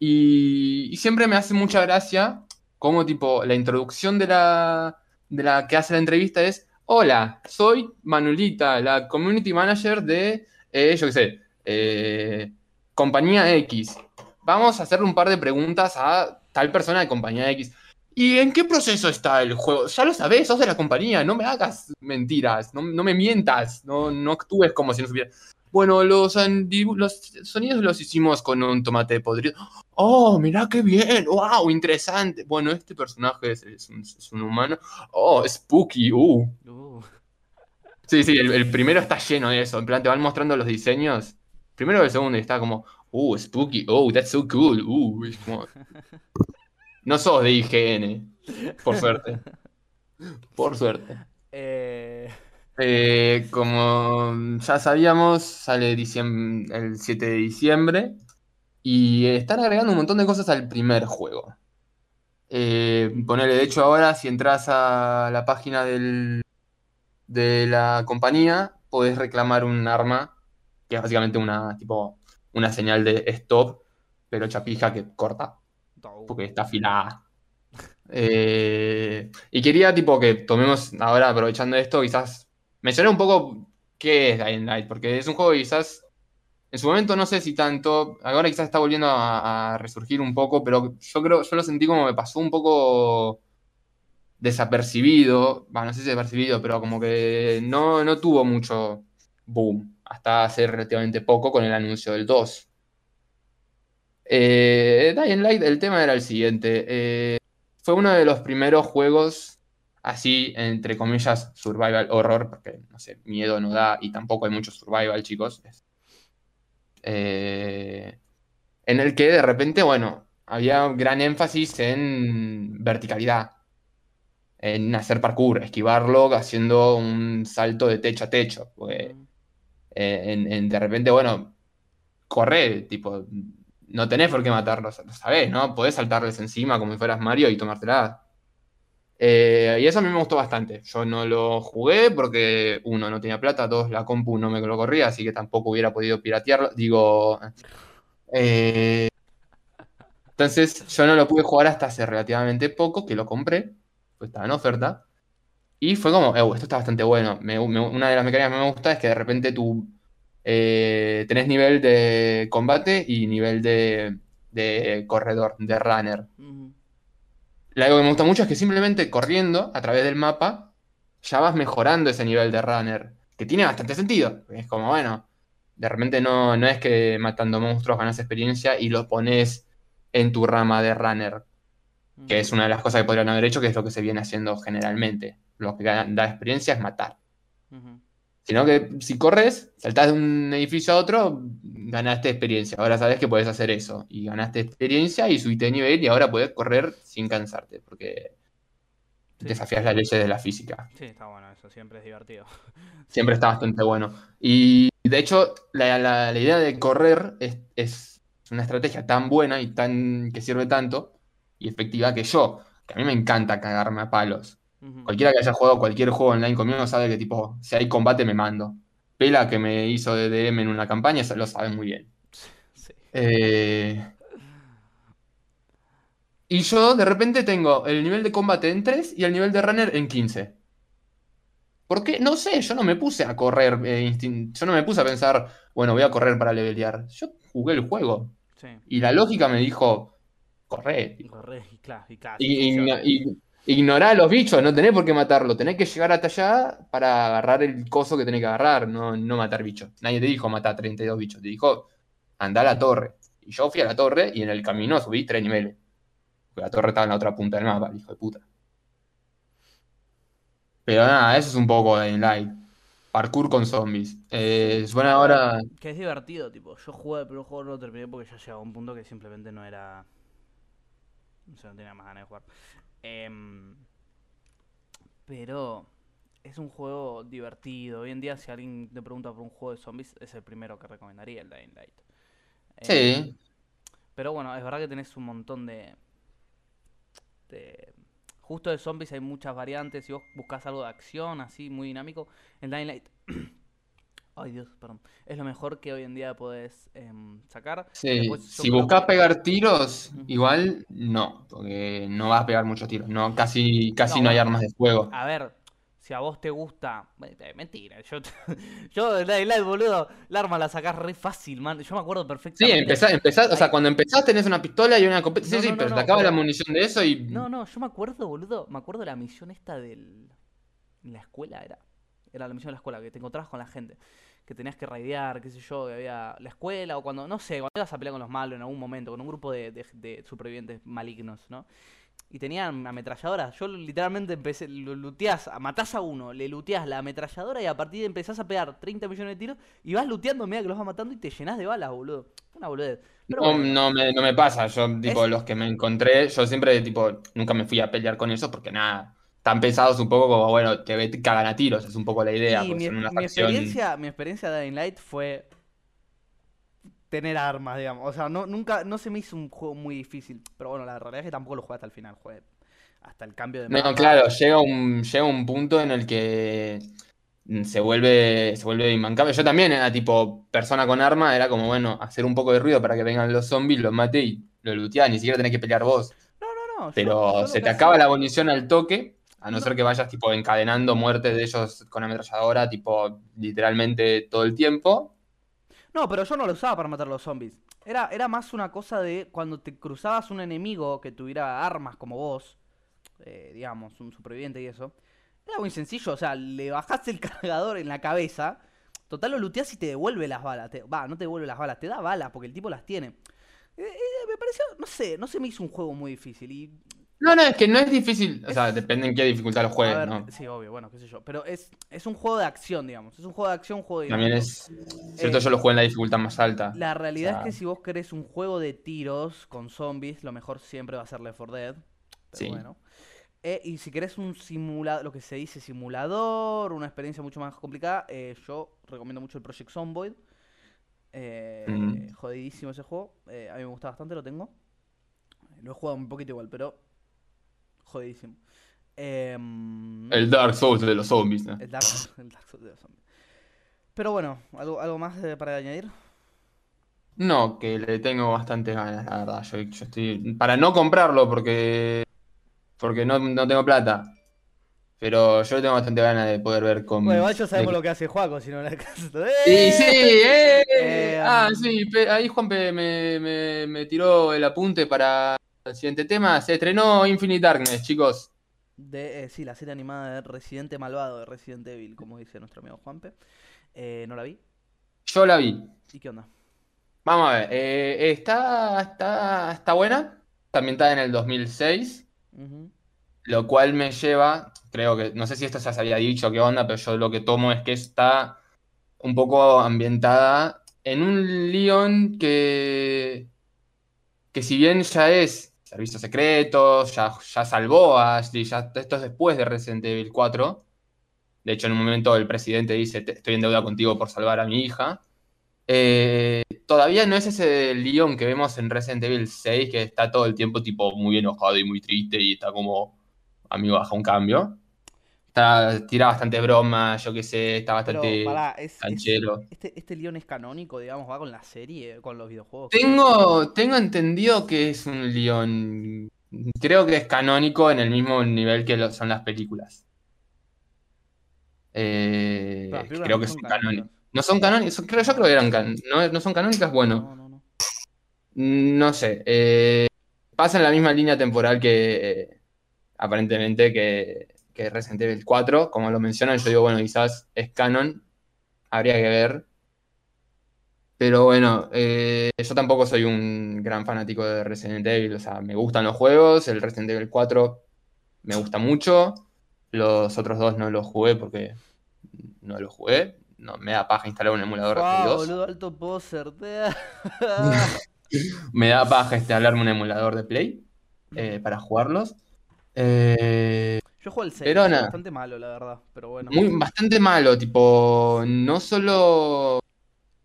Y, siempre me hace mucha gracia como tipo la introducción de la, de la que hace la entrevista es, hola, soy Manuelita, la community manager de, eh, yo qué sé, eh, compañía X. Vamos a hacerle un par de preguntas a tal persona de compañía X. ¿Y en qué proceso está el juego? Ya lo sabés, sos de la compañía, no me hagas mentiras, no, no me mientas, no, no actúes como si no supiera. Bueno, los, sonidos los hicimos con un tomate podrido. Oh, mirá qué bien, wow, interesante. Bueno, este personaje es, es un, es un humano. Oh, spooky, uh. Uh, Sí, sí, el, el primero está lleno de eso. En plan, te van mostrando los diseños. Primero el segundo y está como, uh, spooky, oh, that's so cool, uh. es como- <laughs> No sos de IGN, por <laughs> suerte. Por suerte. eh, Eh, como ya sabíamos, sale el 7 de diciembre y están agregando un montón de cosas al primer juego. Eh, ponele, de hecho, ahora si entras a la página del, de la compañía, podés reclamar un arma que es básicamente una, tipo, una señal de stop, pero chapija que corta. Porque está afilada. Eh, y quería tipo que tomemos ahora, aprovechando esto, quizás mencionar un poco qué es Dying Light, porque es un juego que quizás en su momento no sé si tanto, ahora quizás está volviendo a, a resurgir un poco, pero yo creo, yo lo sentí como me pasó un poco desapercibido, bueno, no sé si desapercibido, pero como que no, no tuvo mucho boom hasta hace relativamente poco con el anuncio del 2. Eh, Dying Light, el tema era el siguiente. eh, fue uno de los primeros juegos así, entre comillas, survival horror, porque, no sé, miedo no da y tampoco hay mucho survival, chicos. Eh, en el que de repente, bueno, había gran énfasis en verticalidad, en hacer parkour, esquivarlo haciendo un salto de techo a techo. porque, eh, en, en- de repente, bueno, corre, tipo, no tenés por qué matarlos, lo sabés, ¿no? Podés saltarles encima como si fueras Mario y tomártela. Eh, y eso a mí me gustó bastante. Yo no lo jugué porque, uno, no tenía plata, dos, la compu no me lo corría, así que tampoco hubiera podido piratearlo. Digo, eh, entonces yo no lo pude jugar hasta hace relativamente poco, que lo compré, pues estaba en oferta. Y fue como, "Eh, esto está bastante bueno. Una de las mecánicas que me gusta es que de repente tú eh, tenés nivel de combate y nivel de, de corredor, de runner. Ujú. Algo que me gusta mucho es que simplemente corriendo a través del mapa ya vas mejorando ese nivel de runner, que tiene bastante sentido. Es como, bueno, de repente no, no es que matando monstruos ganas experiencia y lo pones en tu rama de runner, que es una de las cosas que podrían haber hecho, que es lo que se viene haciendo generalmente. Lo que da experiencia es matar. Sino que si corres, saltás de un edificio a otro, ganaste experiencia. Ahora sabes que puedes hacer eso. Y ganaste experiencia y subiste de nivel y ahora puedes correr sin cansarte. Porque Sí. desafías las leyes de la física. Sí, está bueno, eso siempre es divertido. <laughs> Siempre está bastante bueno. Y de hecho, la, la- la idea de correr es, es una estrategia tan buena y tan que sirve tanto y efectiva que yo, que a mí me encanta cagarme a palos. Cualquiera que haya jugado cualquier juego online conmigo sabe que tipo, si hay combate me mando. Pela que me hizo de DM en una campaña, se lo sabe muy bien. Sí. Eh, Y yo de repente tengo el nivel de combate en 3 y el nivel de runner en 15. ¿Por qué? No sé, yo no me puse a correr, eh, yo no me puse a pensar, bueno, voy a correr para levelear. Yo jugué el juego Sí. y la lógica me dijo, corre. Y corre, y claro, y ign- y- ignorá a los bichos, no tenés por qué matarlo, tenés que llegar hasta allá para agarrar el coso que tenés que agarrar, no, no matar bichos. Nadie te dijo matar 32 bichos, te dijo anda a la torre. Y yo fui a la torre y en el camino subí tres niveles. Porque la torre estaba en la otra punta del mapa, el hijo de puta. Pero nada, eso es un poco de Light. Parkour con zombies. Eh, suena ahora. Que es divertido, tipo, yo jugué el primer juego, no lo terminé porque ya llegaba a un punto que simplemente no era... O sea, no tenía más ganas de jugar. Em, pero es un juego divertido. Hoy en día, si alguien te pregunta por un juego de zombies, es el primero que recomendaría, el Dying Light. Em, Sí. Pero bueno, es verdad que tenés un montón de... de- Justo de zombies hay muchas variantes. Si vos buscas algo de acción, así, muy dinámico, el Dying Light... Ay Dios, perdón. Es lo mejor que hoy en día podés em, sacar. Sí, si buscas que- pegar tiros, igual no, porque no vas a pegar muchos tiros. No, casi, casi No, no, hay armas de fuego. A ver, si a vos te gusta. eh, Mentira, yo. <laughs> yo, Dying Light, boludo, la arma la sacás re fácil, man. Yo me acuerdo Sí, perfectamente. empezás, empezás, o sea, cuando empezás tenés una pistola y una escopeta. Sí, No, sí, no, pero te acaba pero- la munición de eso y. No, no, yo me acuerdo, boludo. Me acuerdo de la misión esta del. En la escuela era. Era la misión de la escuela, que te encontrabas con la gente. Que tenías que raidear, qué sé yo, que había la escuela o cuando. No sé, cuando ibas a pelear con los malos en algún momento, con un grupo de, de- de supervivientes malignos, ¿no? Y tenían ametralladoras. Yo literalmente empecé, lo luteás, matás a uno, le luteás la ametralladora y a partir de empezás a pegar 30 millones de tiros y vas luteando a medida que los vas matando y te llenás de balas, boludo. Una boludez. Pero No, no me, no me pasa. Yo, tipo, Es- los que me encontré, yo siempre, tipo, nunca me fui a pelear con eso porque nada. Están pesados un poco como, bueno, te, cagan a tiros, es un poco la idea. Mi, son una mi facción- experiencia, mi experiencia de Dying Light fue tener armas, digamos. O sea, no, nunca, no se me hizo un juego muy difícil. Pero bueno, la realidad es que tampoco lo jugué hasta el final, jugué hasta el cambio de No, mapa. claro, llega un, llega un punto en el que se vuelve, se vuelve inmancable. Yo también era tipo persona con arma, era como, bueno, hacer un poco de ruido para que vengan los zombies, los mate y lo looteás, ni siquiera tenés que pelear vos. No, no, no. Pero yo se te acaba la munición al toque, a no, No. ser que vayas tipo encadenando muertes de ellos con ametralladora, tipo literalmente todo el tiempo. No, pero yo no lo usaba para matar a los zombies. Era, era más una cosa de cuando te cruzabas un enemigo que tuviera armas como vos, eh, digamos, un superviviente y eso. Era muy sencillo, o sea, le bajás el <laughs> cargador en la cabeza, total lo luteás y te devuelve las balas. Va, no te devuelve las balas, te da balas porque el tipo las tiene. Eh, eh, me pareció, no sé, no se me hizo un juego muy difícil. Y, No, no, es que no es difícil. O sea, depende en qué dificultad lo juegues, ¿no? Sí, obvio, bueno, qué sé yo. Pero es, es un juego de acción, digamos. Es un juego de acción, un juego de También es. Cierto, Eh, yo lo jugué en la dificultad más alta. La realidad O sea- es que si vos querés un juego de tiros con zombies, lo mejor siempre va a ser Left 4 Dead. Pero Sí. bueno. Eh, y si querés un simulador, lo que se dice simulador, una experiencia mucho más complicada, eh, yo recomiendo mucho el Project Zomboid. Eh, Mm. Jodidísimo ese juego. a mí me gusta bastante, lo tengo. Lo he jugado un poquito igual, pero jodidísimo. Em, El Dark Souls de los zombies, ¿no? el Dark, el Dark Souls de los zombies. Pero bueno, ¿algo, algo más eh, para añadir? No, que le tengo bastantes ganas, la verdad. Yo, yo estoy. Para no comprarlo porque. Porque no, no tengo plata. Pero yo le tengo bastante ganas de poder ver con. Bueno, igual ya sabemos de- lo que hace Juaco, si no le alcanza. <laughs> Sí, sí, eh. Eh, ah, um, sí, ahí Juanpe me, me, me tiró el apunte para el siguiente tema. Se estrenó Infinite Darkness, chicos. De, eh, sí, la serie animada de Residente Malvado de Resident Evil, como dice nuestro amigo Juanpe. Eh, no la vi. Yo la vi. ¿Y qué onda? Vamos a ver. eh, está, está, está buena. Está ambientada en el 2006. Ujú. Lo cual me lleva, creo que, no sé si esto ya se había dicho, qué onda, pero yo lo que tomo es que está un poco ambientada en un Leon que, que si bien ya es servicio secreto, ya, ya salvó a Ashley, ya, esto es después de Resident Evil 4. De hecho, en un momento el presidente dice, "Te- estoy en deuda contigo por salvar a mi hija. Eh, todavía no es ese Leon que vemos en Resident Evil 6, que está todo el tiempo tipo muy enojado y muy triste y está como, amigo, baja un cambio. Está, tira bastante broma, yo qué sé, está Pero, bastante pará, es, es- canchero. este, este Leon es canónico, digamos, va con la serie, con los videojuegos. Tengo, tengo entendido que es un Leon. Creo que es canónico en el mismo nivel que lo son las películas. Eh, Pero las películas creo no que son canónicas. No son canónicas, creo, yo creo que eran can- no, no son canónicas, bueno. No, no, no. No sé. eh, pasa en la misma línea temporal que eh, aparentemente que, que Resident Evil 4. Como lo mencionan, yo digo, bueno, quizás es canon. Habría que ver. Pero bueno, eh, yo tampoco soy un gran fanático de Resident Evil. O sea, me gustan los juegos. El Resident Evil 4 me gusta mucho. Los otros dos no los jugué porque no los jugué. No, me da paja instalar un emulador de Play Guau, 2. boludo, alto poser. <laughs> Me da paja instalarme un emulador de Play eh, para jugarlos. Eh, Yo juego el 6, Pero nada. bastante malo, la verdad, pero bueno. muy, bastante malo, tipo, no solo...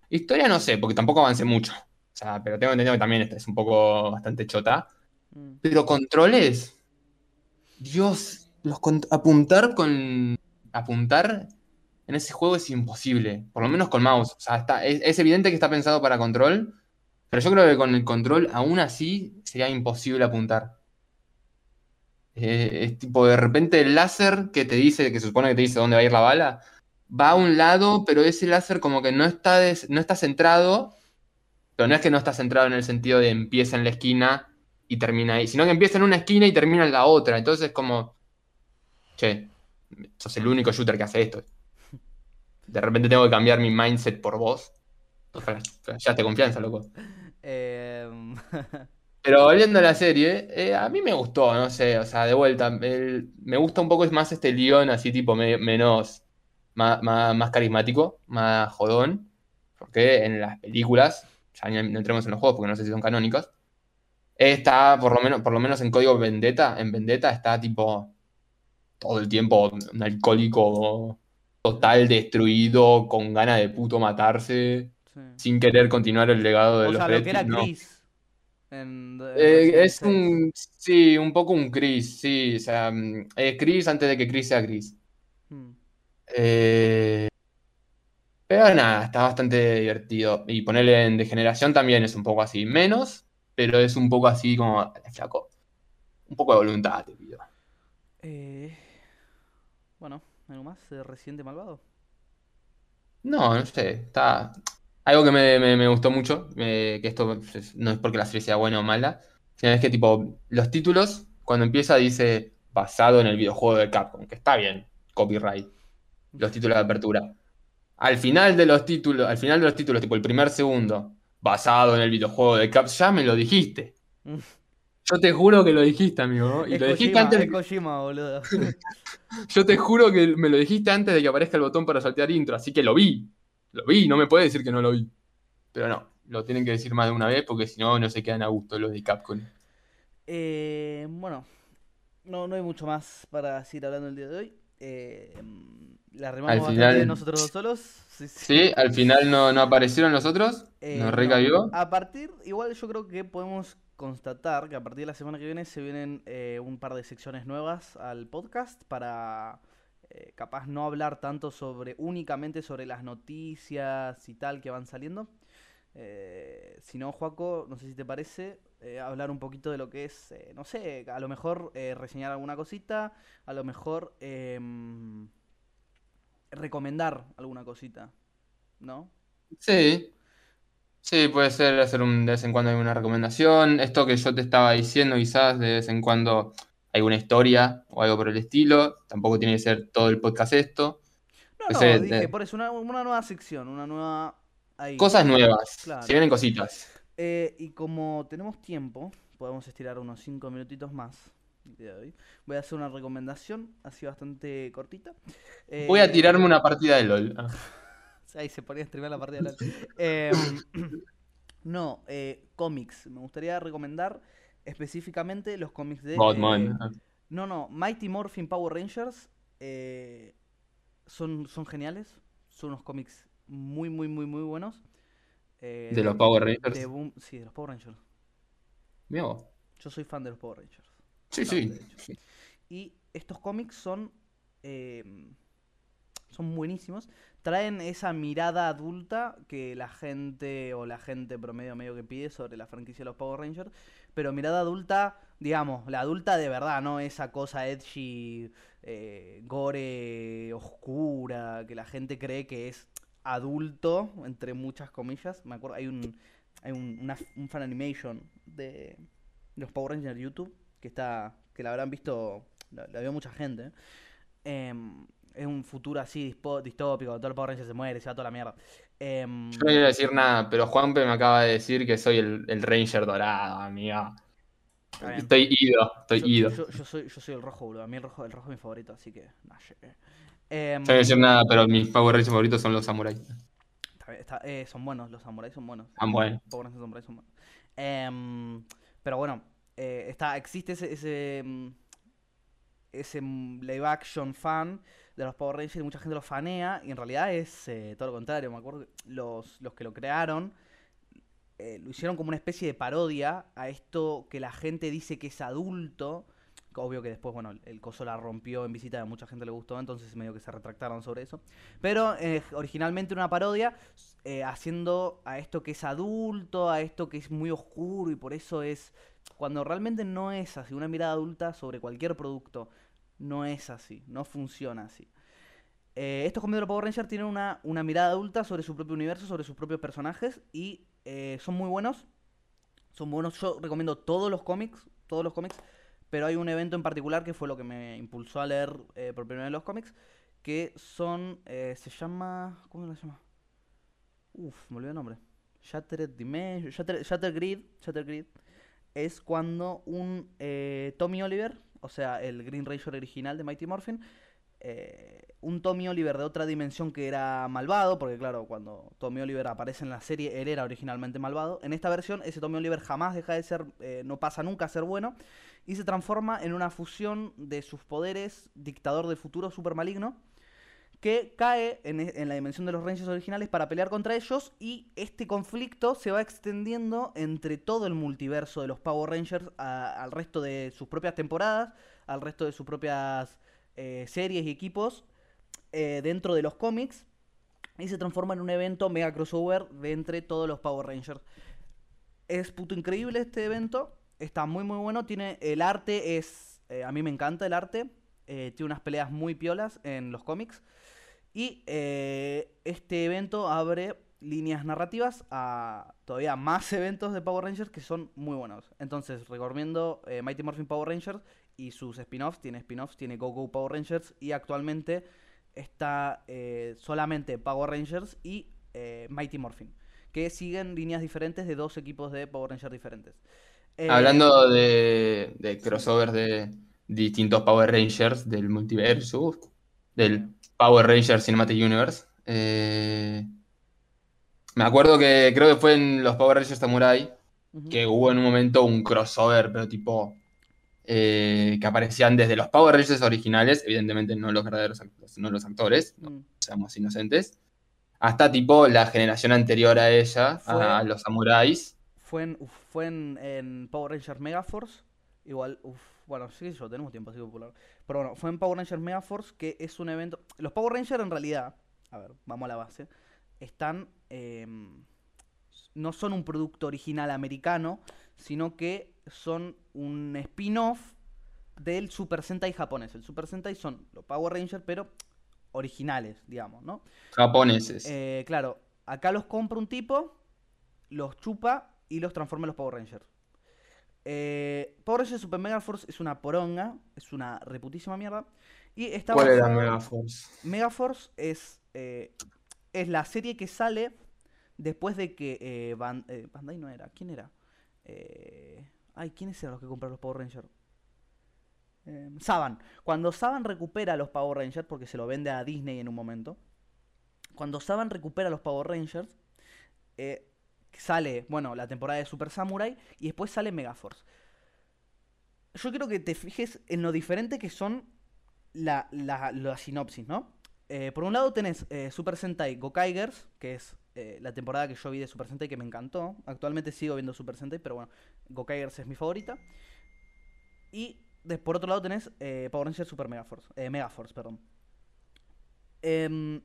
Historia no sé, porque tampoco avancé mucho. O sea, pero tengo entendido que también esta es un poco bastante chota. Mm. Pero controles. Dios, los apuntar con... Apuntar en ese juego es imposible. Por lo menos con mouse. O sea, está, es, es evidente que está pensado para control. Pero yo creo que con el control, aún así, sería imposible apuntar. Eh, es tipo, de repente el láser que te dice, que se supone que te dice dónde va a ir la bala, va a un lado, pero ese láser como que no está, des- no está centrado. Pero no es que no está centrado en el sentido de empieza en la esquina y termina ahí, sino que empieza en una esquina y termina en la otra. Entonces es como, che, sos el único shooter que hace esto. De repente tengo que cambiar mi mindset por vos. Ya te confianza, loco. <laughs> Em, <laughs> Pero volviendo a la serie, eh, a mí me gustó, no sé, o sea, de vuelta, el- me gusta un poco más este Leon así tipo me- menos, más, más, más carismático, más jodón, porque en las películas, ya no entremos en los juegos porque no sé si son canónicos, está por lo menos, por lo menos en código Vendetta, en Vendetta está tipo todo el tiempo un alcohólico total destruido, con ganas de puto matarse, sí. sin querer continuar el legado de O los sea, lo que era no. Chris. En, en Eh, es 6. un, sí, un poco un Chris, sí, o sea, mm, es Chris antes de que Chris sea Chris. Mm. Eh, pero nada, está bastante divertido. Y ponerle en degeneración también es un poco así, menos, pero es un poco así como, "Eh, flaco, un poco de voluntad, te pido. Eh, bueno, ¿algo más? ¿De Residente Malvado? No, no sé, está... Algo que me, me- me gustó mucho, eh, que esto es- no es porque la serie sea buena o mala, sino es que tipo, los títulos, cuando empieza dice basado en el videojuego de Capcom, que está bien, copyright, los títulos de apertura. Al final de los títulos, al final de los títulos, tipo el primer segundo, basado en el videojuego de Caps, ya me lo dijiste. <laughs> Yo te juro que lo dijiste, amigo. Y Es lo dijiste Kojima, antes. es Kojima, boludo. <laughs> Yo te juro que me lo dijiste antes de que aparezca el botón para saltear intro, así que lo vi. Lo vi, no me puede decir que no lo vi. Pero no, lo tienen que decir más de una vez porque si no, no se quedan a gusto los de Capcom. Eh, bueno, no, no hay mucho más para seguir hablando el día de hoy. Eh, la remamos final- bien nosotros dos solos. Sí, sí. Sí, al final no, no aparecieron los otros. Eh, Nos no. recayó. A partir, igual yo creo que podemos constatar que a partir de la semana que viene se vienen eh, un par de secciones nuevas al podcast para eh, capaz no hablar tanto sobre únicamente sobre las noticias y tal que van saliendo. Eh, si no, Joaco, no sé si te parece, eh, hablar un poquito de lo que es, no sé, a lo mejor reseñar alguna cosita, a lo mejor em, recomendar alguna cosita, ¿no? Sí. Sí, puede ser hacer un, de vez en cuando alguna recomendación. Esto que yo te estaba diciendo, quizás de vez en cuando alguna historia o algo por el estilo. Tampoco tiene que ser todo el podcast esto. No, Ese no, de- dije, por eso, una, una nueva sección, una nueva... ahí. Cosas nuevas. Claro. Se vienen cositas. Eh, y como tenemos tiempo, podemos estirar unos 5 minutitos más de hoy. Voy a hacer una recomendación, así bastante cortita. Voy a Eh, tirarme una partida de LOL. <laughs> Ah. Ahí se ponía a la partida. de LOL. Eh, <clears throat> no, eh, cómics. Me gustaría recomendar específicamente los cómics de... Godman. eh, no, no, Mighty Morphin Power Rangers eh, son, son geniales. Son unos cómics muy, muy, muy, muy buenos. Eh, De los Power Rangers. de Boom- sí, de los Power Rangers. Mirá vos. Yo soy fan de los Power Rangers. Sí, sí. hecho. Y estos cómics son. eh, son buenísimos. Traen esa mirada adulta que la gente o la gente promedio medio que pide sobre la franquicia de los Power Rangers. Pero mirada adulta, digamos, la adulta de verdad, no esa cosa edgy, eh, gore, oscura, que la gente cree que es adulto, entre muchas comillas. Me acuerdo, hay un, hay un, un fan animation de los Power Rangers de YouTube que está que la habrán visto la, la vio mucha gente Em, es un futuro así distópico todo el Power Ranger se muere se va toda la mierda Em, Yo no quiero decir nada, pero Juanpe me acaba de decir que soy el, el Ranger dorado, amiga. Bien. Estoy ido, estoy yo, ido. yo- yo soy yo soy el rojo boludo a mí el rojo el rojo es mi favorito así que nah, shit. Em, no quiero decir nada, pero mis Power Rangers favoritos son los samuráis. está bien, está- eh, son buenos los samuráis son buenos Ah, bueno. Power Rangers samuráis son buenos Em, pero bueno eh, está existe ese ese, mm, ese mm, live action fan de los Power Rangers y mucha gente lo fanea y en realidad es eh, todo lo contrario. Me acuerdo que los, los que lo crearon eh, lo hicieron como una especie de parodia a esto que la gente dice que es adulto. Obvio que después, bueno, el coso la rompió en visita, a mucha gente le gustó, entonces medio que se retractaron sobre eso. Pero eh, originalmente una parodia haciendo a esto que es adulto, a esto que es muy oscuro y por eso es... Cuando realmente no es así, una mirada adulta sobre cualquier producto no es así, no funciona así. Eh, estos cómics de Power Rangers tienen una, una mirada adulta sobre su propio universo, sobre sus propios personajes y eh, son muy buenos. Son buenos. Yo recomiendo todos los cómics, todos los cómics, pero hay un evento en particular que fue lo que me impulsó a leer eh, por primera vez los cómics, que son, eh, se llama, ¿cómo se llama? Uf, me olvidé el nombre. Shattered Dimension, Shatter, Shattered Grid, Shattered Grid, es cuando un eh, Tommy Oliver, o sea, el Green Ranger original de Mighty Morphin, eh, un Tommy Oliver de otra dimensión que era malvado, porque claro, cuando Tommy Oliver aparece en la serie, él era originalmente malvado. En esta versión, ese Tommy Oliver jamás deja de ser, eh, no pasa nunca a ser bueno, y se transforma en una fusión de sus poderes, dictador del futuro super maligno, que cae en, e- en la dimensión de los Rangers originales para pelear contra ellos, y este conflicto se va extendiendo entre todo el multiverso de los Power Rangers al resto de sus propias temporadas, al resto de sus propias eh, series y equipos eh, dentro de los cómics y se transforma en un evento mega crossover de entre todos los Power Rangers. Es puto increíble este evento, está muy muy bueno, tiene el arte es eh, a mí me encanta el arte, tiene unas peleas muy piolas en los cómics y eh, este evento abre líneas narrativas a todavía más <laughs> eventos de Power Rangers que son muy buenos. Entonces, recomiendo eh, Mighty Morphin Power Rangers y sus spin-offs. Tiene spin-offs, tiene Go Go Power Rangers y actualmente está eh, solamente Power Rangers y eh, Mighty Morphin. que siguen líneas diferentes de dos equipos de Power Rangers diferentes. Hablando de, de crossovers de distintos Power Rangers del multiverso, del Power Rangers Cinematic Universe, eh, me acuerdo que creo que fue en los Power Rangers Samurai que hubo en un momento un crossover, pero tipo eh, que aparecían desde los Power Rangers originales, evidentemente no los verdaderos actores, no los actores, no Mm. seamos inocentes, hasta tipo la generación anterior a ella, Fue- a los samuráis. Fue en, uf, fue en, en Power Rangers Megaforce. Igual, uf, bueno, sí, yo tenemos tiempo así popular. Pero bueno, fue en Power Rangers Megaforce, que es un evento. Los Power Rangers en realidad, a ver, vamos a la base, están. em, no son un producto original americano, sino que son un spin-off del Super Sentai japonés. El Super Sentai son los Power Rangers, pero originales, digamos, ¿no? japoneses. Eh, claro, acá los compra un tipo, los chupa y los transforma en los Power Rangers. Eh, Power Rangers Super Mega Force es una poronga, es una reputísima mierda. Y está ¿Cuál era Megaforce? Megaforce es, eh, es la serie que sale después de que eh, Ban- Bandai no era. ¿Quién era? Ay, ¿quiénes eran los que compraron los Power Rangers? Eh, Saban. Cuando Saban recupera los Power Rangers, porque se lo vende a Disney en un momento. Cuando Saban recupera los Power Rangers, eh, sale, bueno, la temporada de Super Samurai y después sale Megaforce. Yo quiero que te fijes en lo diferente que son la, la, la sinopsis, ¿no? Eh, por un lado tenés eh, Super Sentai Gokaigers, que es eh, la temporada que yo vi de Super Sentai que me encantó. Actualmente sigo viendo Super Sentai, pero bueno, Gokaigers es mi favorita. Y por otro lado tenés Power Rangers Super Megaforce, Megaforce, perdón. Em,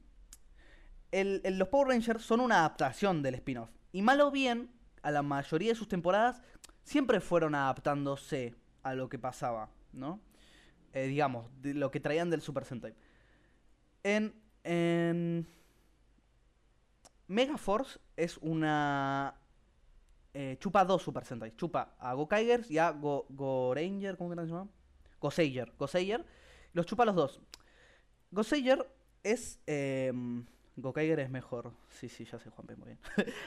el- los Power Rangers son una adaptación del spin-off. Y mal o bien, a la mayoría de sus temporadas siempre fueron adaptándose a lo que pasaba, ¿no? Eh, digamos, lo que traían del Super Sentai. En, en Megaforce es una... eh, chupa dos Super Sentai. Chupa a Gokaigers y a Go, Goranger, ¿cómo que se llama? Goseiger. Goseiger. Los chupa los dos. Goseiger es... em, Gokaiger es mejor. Sí, sí, ya sé, Juanpe, muy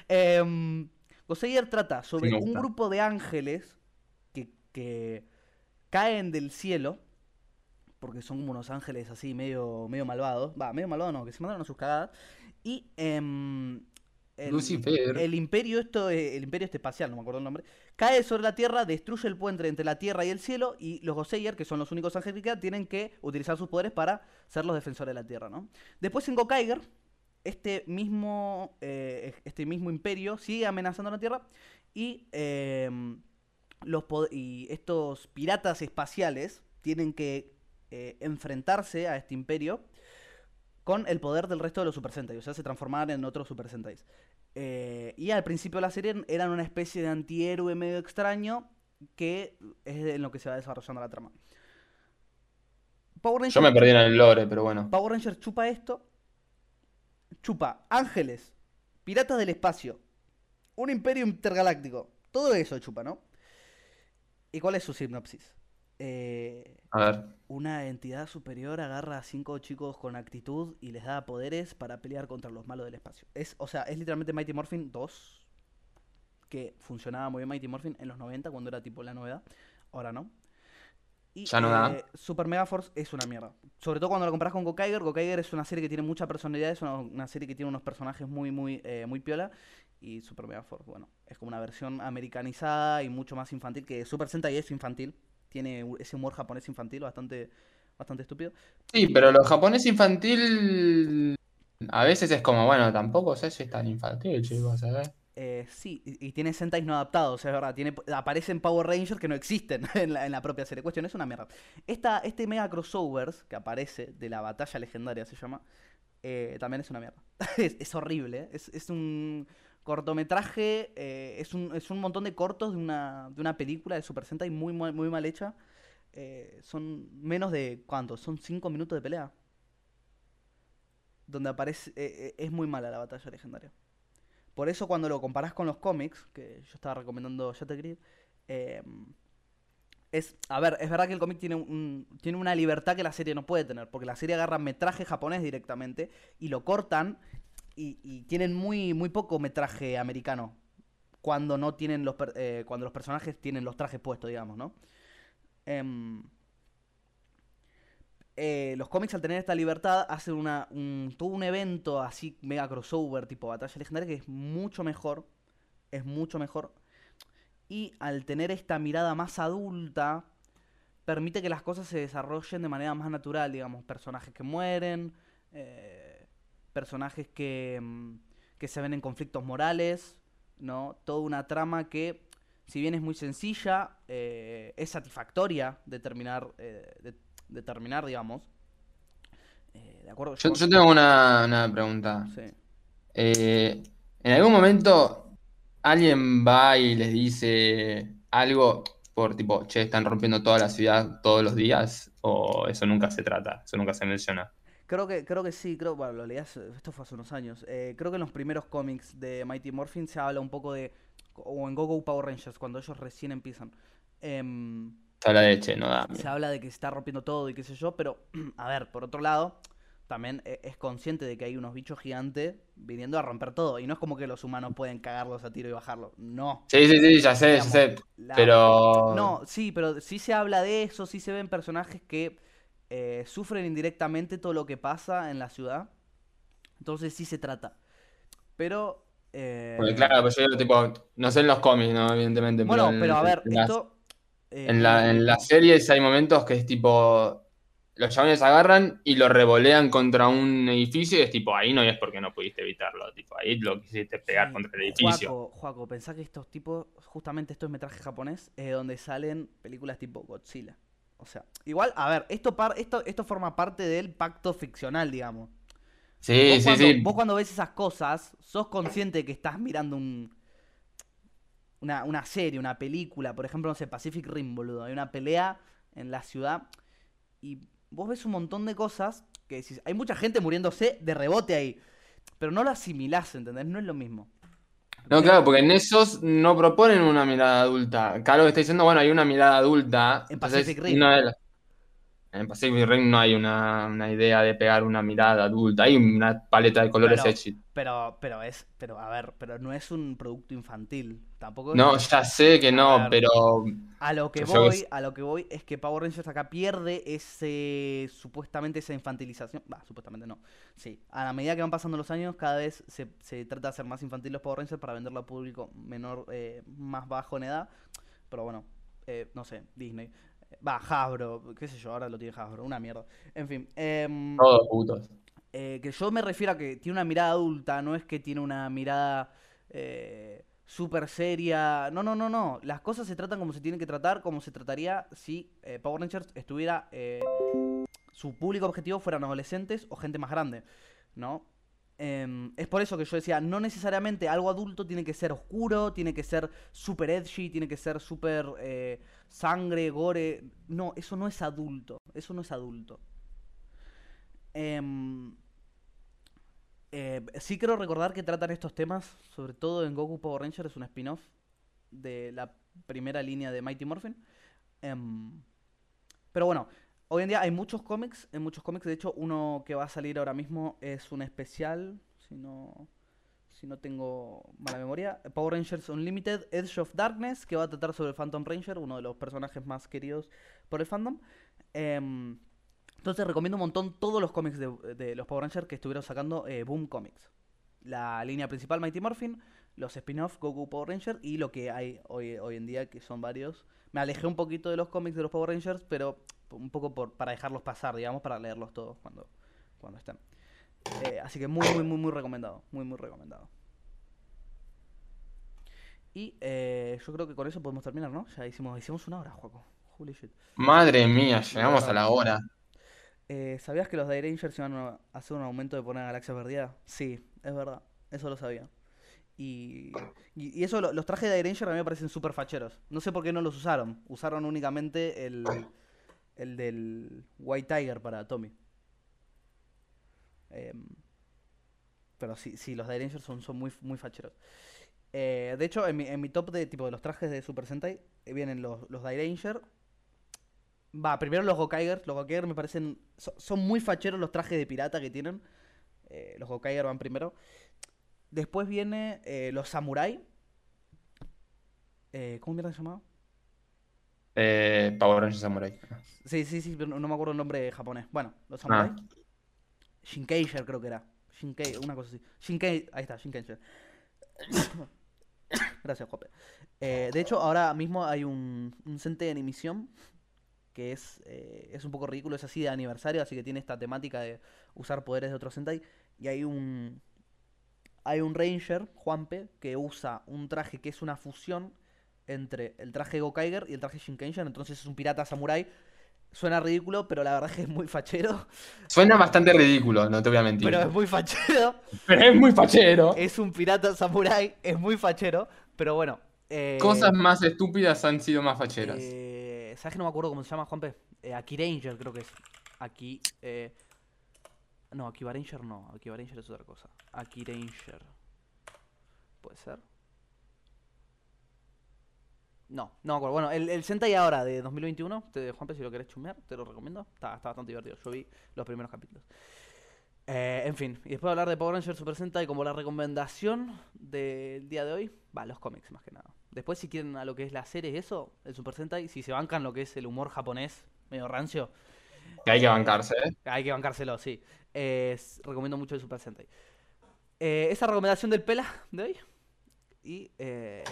bien. <laughs> Goseiger trata sobre un grupo de ángeles que, que caen del cielo, porque son como unos ángeles así medio, medio malvados. Va, medio malvados no, que se mandaron a sus cagadas. Y em, el, Lucifer. el imperio, esto, eh, el imperio este espacial, no me acuerdo el nombre, cae sobre la Tierra, destruye el puente entre la Tierra y el cielo, y los Goseiger, que son los únicos ángeles que quedan, tienen que utilizar sus poderes para ser los defensores de la Tierra, ¿no? Después en Gokaiger, este mismo, eh, este mismo imperio sigue amenazando la Tierra y, em, los y estos piratas espaciales tienen que eh, enfrentarse a este imperio con el poder del resto de los Super Sentai, o sea, se transformaban en otros Super Sentais. Eh, y al principio de la serie eran una especie de antihéroe medio extraño que es en lo que se va desarrollando la trama. Power Yo me perdí en el lore, pero bueno. Power Rangers chupa esto. Chupa ángeles, piratas del espacio, un imperio intergaláctico. Todo eso chupa, ¿no? ¿Y cuál es su sinopsis? Eh, A ver. una entidad superior agarra a cinco chicos con actitud y les da poderes para pelear contra los malos del espacio. Es, o sea, es literalmente Mighty Morphin 2, que funcionaba muy bien Mighty Morphin en los 90 cuando era tipo la novedad. Ahora no. Y, Ya no da. eh, Super Mega Force es una mierda. Sobre todo cuando lo comparas con Gokaiger. Gokaiger es una serie que tiene mucha personalidad, es una, una serie que tiene unos personajes muy, muy, eh, muy piola. Y Super Mega Force, bueno, es como una versión americanizada y mucho más infantil que Super Sentai es infantil. Tiene ese humor japonés infantil bastante, bastante estúpido. Sí, pero lo japonés infantil a veces es como, bueno, tampoco sé si es tan infantil, chicos, ¿sabes? Eh, sí, y, tiene Sentais no adaptados, es verdad. Tiene, aparecen Power Rangers que no existen <laughs> en la, en la propia serie. Cuestión, es una mierda. Esta, este mega crossovers que aparece de la batalla legendaria, se llama, eh, también es una mierda. <laughs> es, horrible, ¿eh? es, es un cortometraje, eh, es, un, es un montón de cortos de una, de una película de Super Sentai muy, muy, muy mal hecha. Son menos de, ¿cuánto? Son 5 minutos de pelea. Donde aparece, es muy mala la batalla legendaria. Por eso cuando lo comparás con los cómics, que yo estaba recomendando Shattered eh, es, a ver, es verdad que el cómic tiene, un, tiene una libertad que la serie no puede tener, porque la serie agarra metraje japonés directamente y lo cortan y, y tienen muy, muy poco metraje americano. Cuando no tienen los eh, cuando los personajes tienen los trajes puestos, digamos, ¿no? Em, eh, los cómics al tener esta libertad hacen una, un, todo un evento así mega crossover tipo batalla legendaria que es mucho mejor es mucho mejor. Y al tener esta mirada más adulta permite que las cosas se desarrollen de manera más natural digamos. Personajes que mueren eh, personajes que, mm, que se ven en conflictos morales no toda una trama que si bien es muy sencilla eh, es satisfactoria de terminar eh, de, de terminar digamos Eh, de acuerdo Yo, yo tengo una, una pregunta. Sí. Eh, ¿en algún momento alguien va y les dice algo por tipo, che, están rompiendo toda la ciudad todos los días? ¿O eso nunca se trata? Eso nunca se menciona. Creo que, creo que sí, creo, bueno, lo leí hace- esto fue hace unos años. Eh, creo que en los primeros cómics de Mighty Morphin se habla un poco de, o en Go-Go Power Rangers, cuando ellos recién empiezan. Em, Se habla de che, no da. se habla de que se está rompiendo todo y qué sé yo, pero, <clears throat> a ver, por otro lado, también eh, es consciente de que hay unos bichos gigantes viniendo a romper todo. Y no es como que los humanos pueden cagarlos a tiro y bajarlo. No. Sí, sí, sí, ya sé, ya sé. la- Pero. No, sí, pero sí se habla de eso, sí se ven personajes que eh, sufren indirectamente todo lo que pasa en la ciudad. Entonces sí se trata. Pero... eh, Porque claro, pues yo digo, tipo, no sé en los cómics, ¿no? Evidentemente. bueno, en- pero a ver, en las- esto... eh, En la, en las series hay momentos que es tipo. Los chabones agarran y lo revolean contra un edificio y es tipo, ahí no es porque no pudiste evitarlo. Tipo, ahí lo quisiste pegar contra el edificio. Juaco, Juaco, pensá que estos tipos, justamente esto es metraje japonés, es donde salen películas tipo Godzilla. O sea, igual, a ver, esto, par, esto, esto forma parte del pacto ficcional, digamos. Sí, vos, sí, cuando, sí. vos cuando ves esas cosas, sos consciente de que estás mirando un. Una, una serie, una película, por ejemplo, no sé, Pacific Rim, boludo. Hay una pelea en la ciudad y vos ves un montón de cosas que decís, hay mucha gente muriéndose de rebote ahí. Pero no lo asimilás, ¿entendés? No es lo mismo. No, claro, porque en esos no proponen una mirada adulta. Carlos está diciendo, bueno, hay una mirada adulta. En entonces, Pacific Rim. no es- En Pacific Rim no hay una, una idea de pegar una mirada adulta. Hay una paleta de colores Pero-. Pero, pero es, pero a ver, pero no es un producto infantil. Tampoco es No, que- ya sé que no, ver. pero A lo que voy, es- a lo que voy es que Power Rangers acá pierde ese supuestamente esa infantilización. Va, supuestamente no. Sí. A la medida que van pasando los años, cada vez se, se trata de hacer más infantil los Power Rangers para venderlo a público menor, eh, más bajo en edad. Pero bueno, eh, no sé, Disney. Eh, Va, Hasbro, qué sé yo, ahora lo tiene Hasbro, una mierda. En fin, em, todos putos. eh, que yo me refiero a que tiene una mirada adulta, no es que tiene una mirada eh, súper seria. No, no, no, no. Las cosas se tratan como se tienen que tratar, como se trataría si eh, Power Rangers estuviera. eh, su público objetivo fueran adolescentes o gente más grande, ¿no? Em, es por eso que yo decía, no necesariamente algo adulto tiene que ser oscuro, tiene que ser super edgy, tiene que ser súper eh, sangre, gore. No, eso no es adulto. Eso no es adulto. Em, eh, sí quiero recordar que tratan estos temas, sobre todo en Goku Power Ranger, es un spin-off de la primera línea de Mighty Morphin. Em, pero bueno, hoy en día hay muchos cómics, en muchos cómics, de hecho uno que va a salir ahora mismo es un especial, si no, si no tengo mala memoria, Power Rangers Unlimited Edge of Darkness, que va a tratar sobre Phantom Ranger, uno de los personajes más queridos por el fandom. Em, entonces recomiendo un montón todos los cómics de, de los Power Rangers que estuvieron sacando eh, Boom Comics. La línea principal Mighty Morphin, los spin-off Goku Power Ranger y lo que hay hoy, hoy en día, que son varios. Me alejé un poquito de los cómics de los Power Rangers, pero un poco por, para dejarlos pasar, digamos, para leerlos todos cuando, cuando estén. Eh, así que muy, muy, muy, muy recomendado. Muy, muy recomendado. Y eh, yo creo que con eso podemos terminar, ¿no? Ya hicimos, hicimos una hora, Juaco. Holy shit. Madre mía, llegamos a la hora. Eh, ¿Sabías que los de Rangers iban a hacer un aumento de poner Galaxia Perdida? Sí, es verdad. Eso lo sabía. Y, y, y eso, lo- los trajes de Ranger a mí me parecen súper facheros. No sé por qué no los usaron. Usaron únicamente el, el del White Tiger para Tommy. Em, pero sí, sí, los de Rangers son, son muy, muy facheros. Eh, de hecho, en mi, en mi top de tipo de los trajes de Super Sentai eh, vienen los, los Ranger. Va, primero los Gokaiger. Los Gokaiger me parecen. so- son muy facheros los trajes de pirata que tienen. Eh, los Gokaiger van primero. Después viene eh, los Samurai. Eh, ¿Cómo mierda se? Eh, Power Rangers Samurai. Sí, sí, sí, pero no, me acuerdo el nombre japonés. Bueno, los Samurai. Ah. Creo que era. Shinkei, una cosa así. Shinkei, ahí está, Shinkeiger. <coughs> Gracias, Jope. Eh, de hecho, ahora mismo hay un, un Sentai en emisión que es, eh, es un poco ridículo, es así de aniversario, así que tiene esta temática de usar poderes de otro Sentai. Y hay un, hay un Ranger, Juanpe, que usa un traje que es una fusión entre el traje Gokaiger y el traje Shinkenshin, entonces es un pirata samurai. Suena ridículo, pero la verdad es que es muy fachero. Suena bastante ridículo, no te voy a mentir. Pero es muy fachero. Pero es muy fachero. Es un pirata samurai, es muy fachero, pero bueno. eh, Cosas más estúpidas han sido más facheras. eh, ¿Sabes que no me acuerdo cómo se llama, Juanpe? Eh, Aki Ranger creo que es. Aquí. Eh... No, Aki Ranger no. Aki Ranger es otra cosa. Aki Ranger. ¿Puede ser? No, no me acuerdo. Bueno, el, el Sentai ahora de 2021, te, Juanpe, si lo querés chumear, te lo recomiendo. Está, está bastante divertido. Yo vi los primeros capítulos. Eh, en fin, y después de hablar de Power Rangers Super Sentai como la recomendación del día de hoy, va, los cómics más que nada. Después, si quieren a lo que es la serie eso, el Super Sentai, si se bancan lo que es el humor japonés, medio rancio, Que hay que bancarse, ¿eh? hay que bancárselo, sí. Eh, recomiendo mucho el Super Sentai. Eh, esa recomendación del Pela de hoy. Y eh,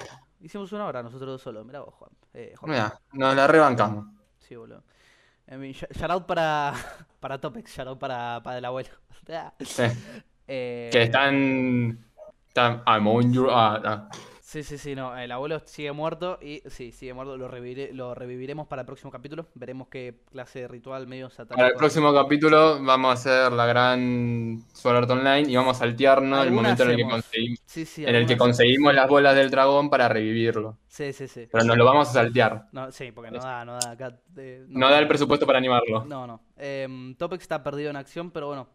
hicimos una hora nosotros dos solos. Mirá vos, Juan. Eh, Juan. Mira, nos la rebancamos. Sí, boludo. En fin, sh- shout out para, <laughs> para Topex, shout out para, para el abuelo. <laughs> Sí. Eh, Que están. Están. I'm on your. ah, ah. Sí, sí, sí, no. El abuelo sigue muerto y sí, sigue muerto. Lo, reviviré- lo reviviremos para el próximo capítulo. Veremos qué clase de ritual medio satánico. Para el próximo capítulo vamos a hacer la gran Sword Art Online y vamos a saltearnos el momento en el que conseguimos, Sí, sí, en el que conseguimos las bolas del dragón para revivirlo. Sí, sí, sí. Pero nos lo vamos a saltear. No, sí, porque no da, no da acá. eh, No da el presupuesto para animarlo. No, no. Topex está perdido en acción, pero bueno,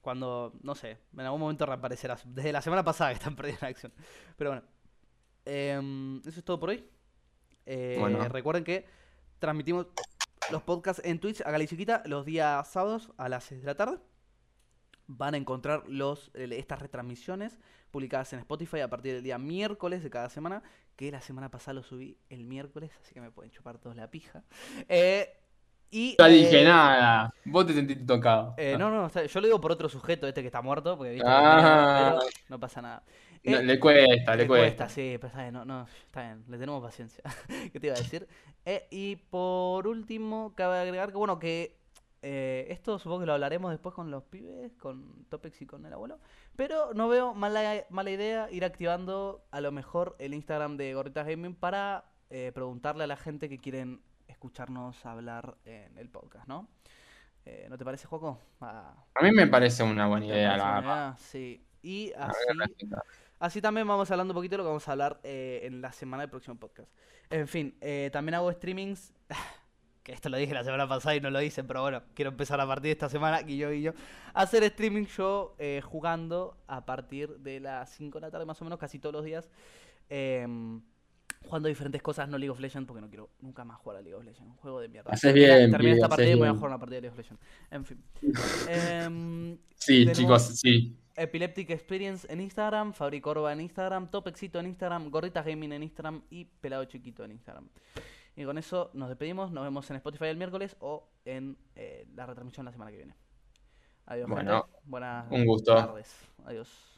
cuando, no sé, en algún momento reaparecerá. Desde la semana pasada que están <laughs> perdidos en acción. Pero bueno, Em, eso es todo por hoy. Eh, Bueno. Recuerden que transmitimos los podcasts en Twitch a Galiciquita los días sábados a las 6 de la tarde. Van a encontrar los, eh, estas retransmisiones publicadas en Spotify a partir del día miércoles de cada semana. Que la semana pasada lo subí el miércoles, así que me pueden chupar todos la pija. Eh, y, No eh, dije nada. Vos te sentiste tocado. eh, no, no, yo lo digo por otro sujeto, este que está muerto, porque viste, Ah. no pasa nada. No, Eh, le cuesta, le le cuesta. sí, pero está bien, no, no, está bien, le tenemos paciencia. <laughs> ¿Qué te iba a decir? Eh, y por último, cabe agregar que, bueno, que eh, esto supongo que lo hablaremos después con los pibes, con Topex y con el abuelo. Pero no veo mala, mala idea ir activando a lo mejor el Instagram de Gorritas Gaming para eh, preguntarle a la gente que quieren escucharnos hablar en el podcast, ¿no? Eh, ¿No te parece, Juaco? Ah, A mí me parece una buena ¿te idea, la verdad. Sí. Y así... Así también vamos hablando un poquito de lo que vamos a hablar eh, en la semana del próximo podcast. En fin, eh, también hago streamings. <laughs> Que esto lo dije la semana pasada y no lo hice, pero bueno, quiero empezar a partir de esta semana, Guillo Guillo, a hacer streaming yo eh, jugando a partir de las 5 de la tarde más o menos, casi todos los días. em, jugando diferentes cosas, no League of Legends, porque no quiero nunca más jugar a League of Legends. Un juego de mierda. Haces bien, Termina esta partida y voy a jugar una partida de League of Legends. En fin. <laughs> Em, Sí, chicos, sí. Epileptic Experience en Instagram, Fabricorba en Instagram, Topexito en Instagram, Gorritas Gaming en Instagram y Pelado Chiquito en Instagram. Y con eso nos despedimos, nos vemos en Spotify el miércoles o en eh, la retransmisión la semana que viene. Adiós, Bueno, gente. Buenas un gusto. tardes. Adiós.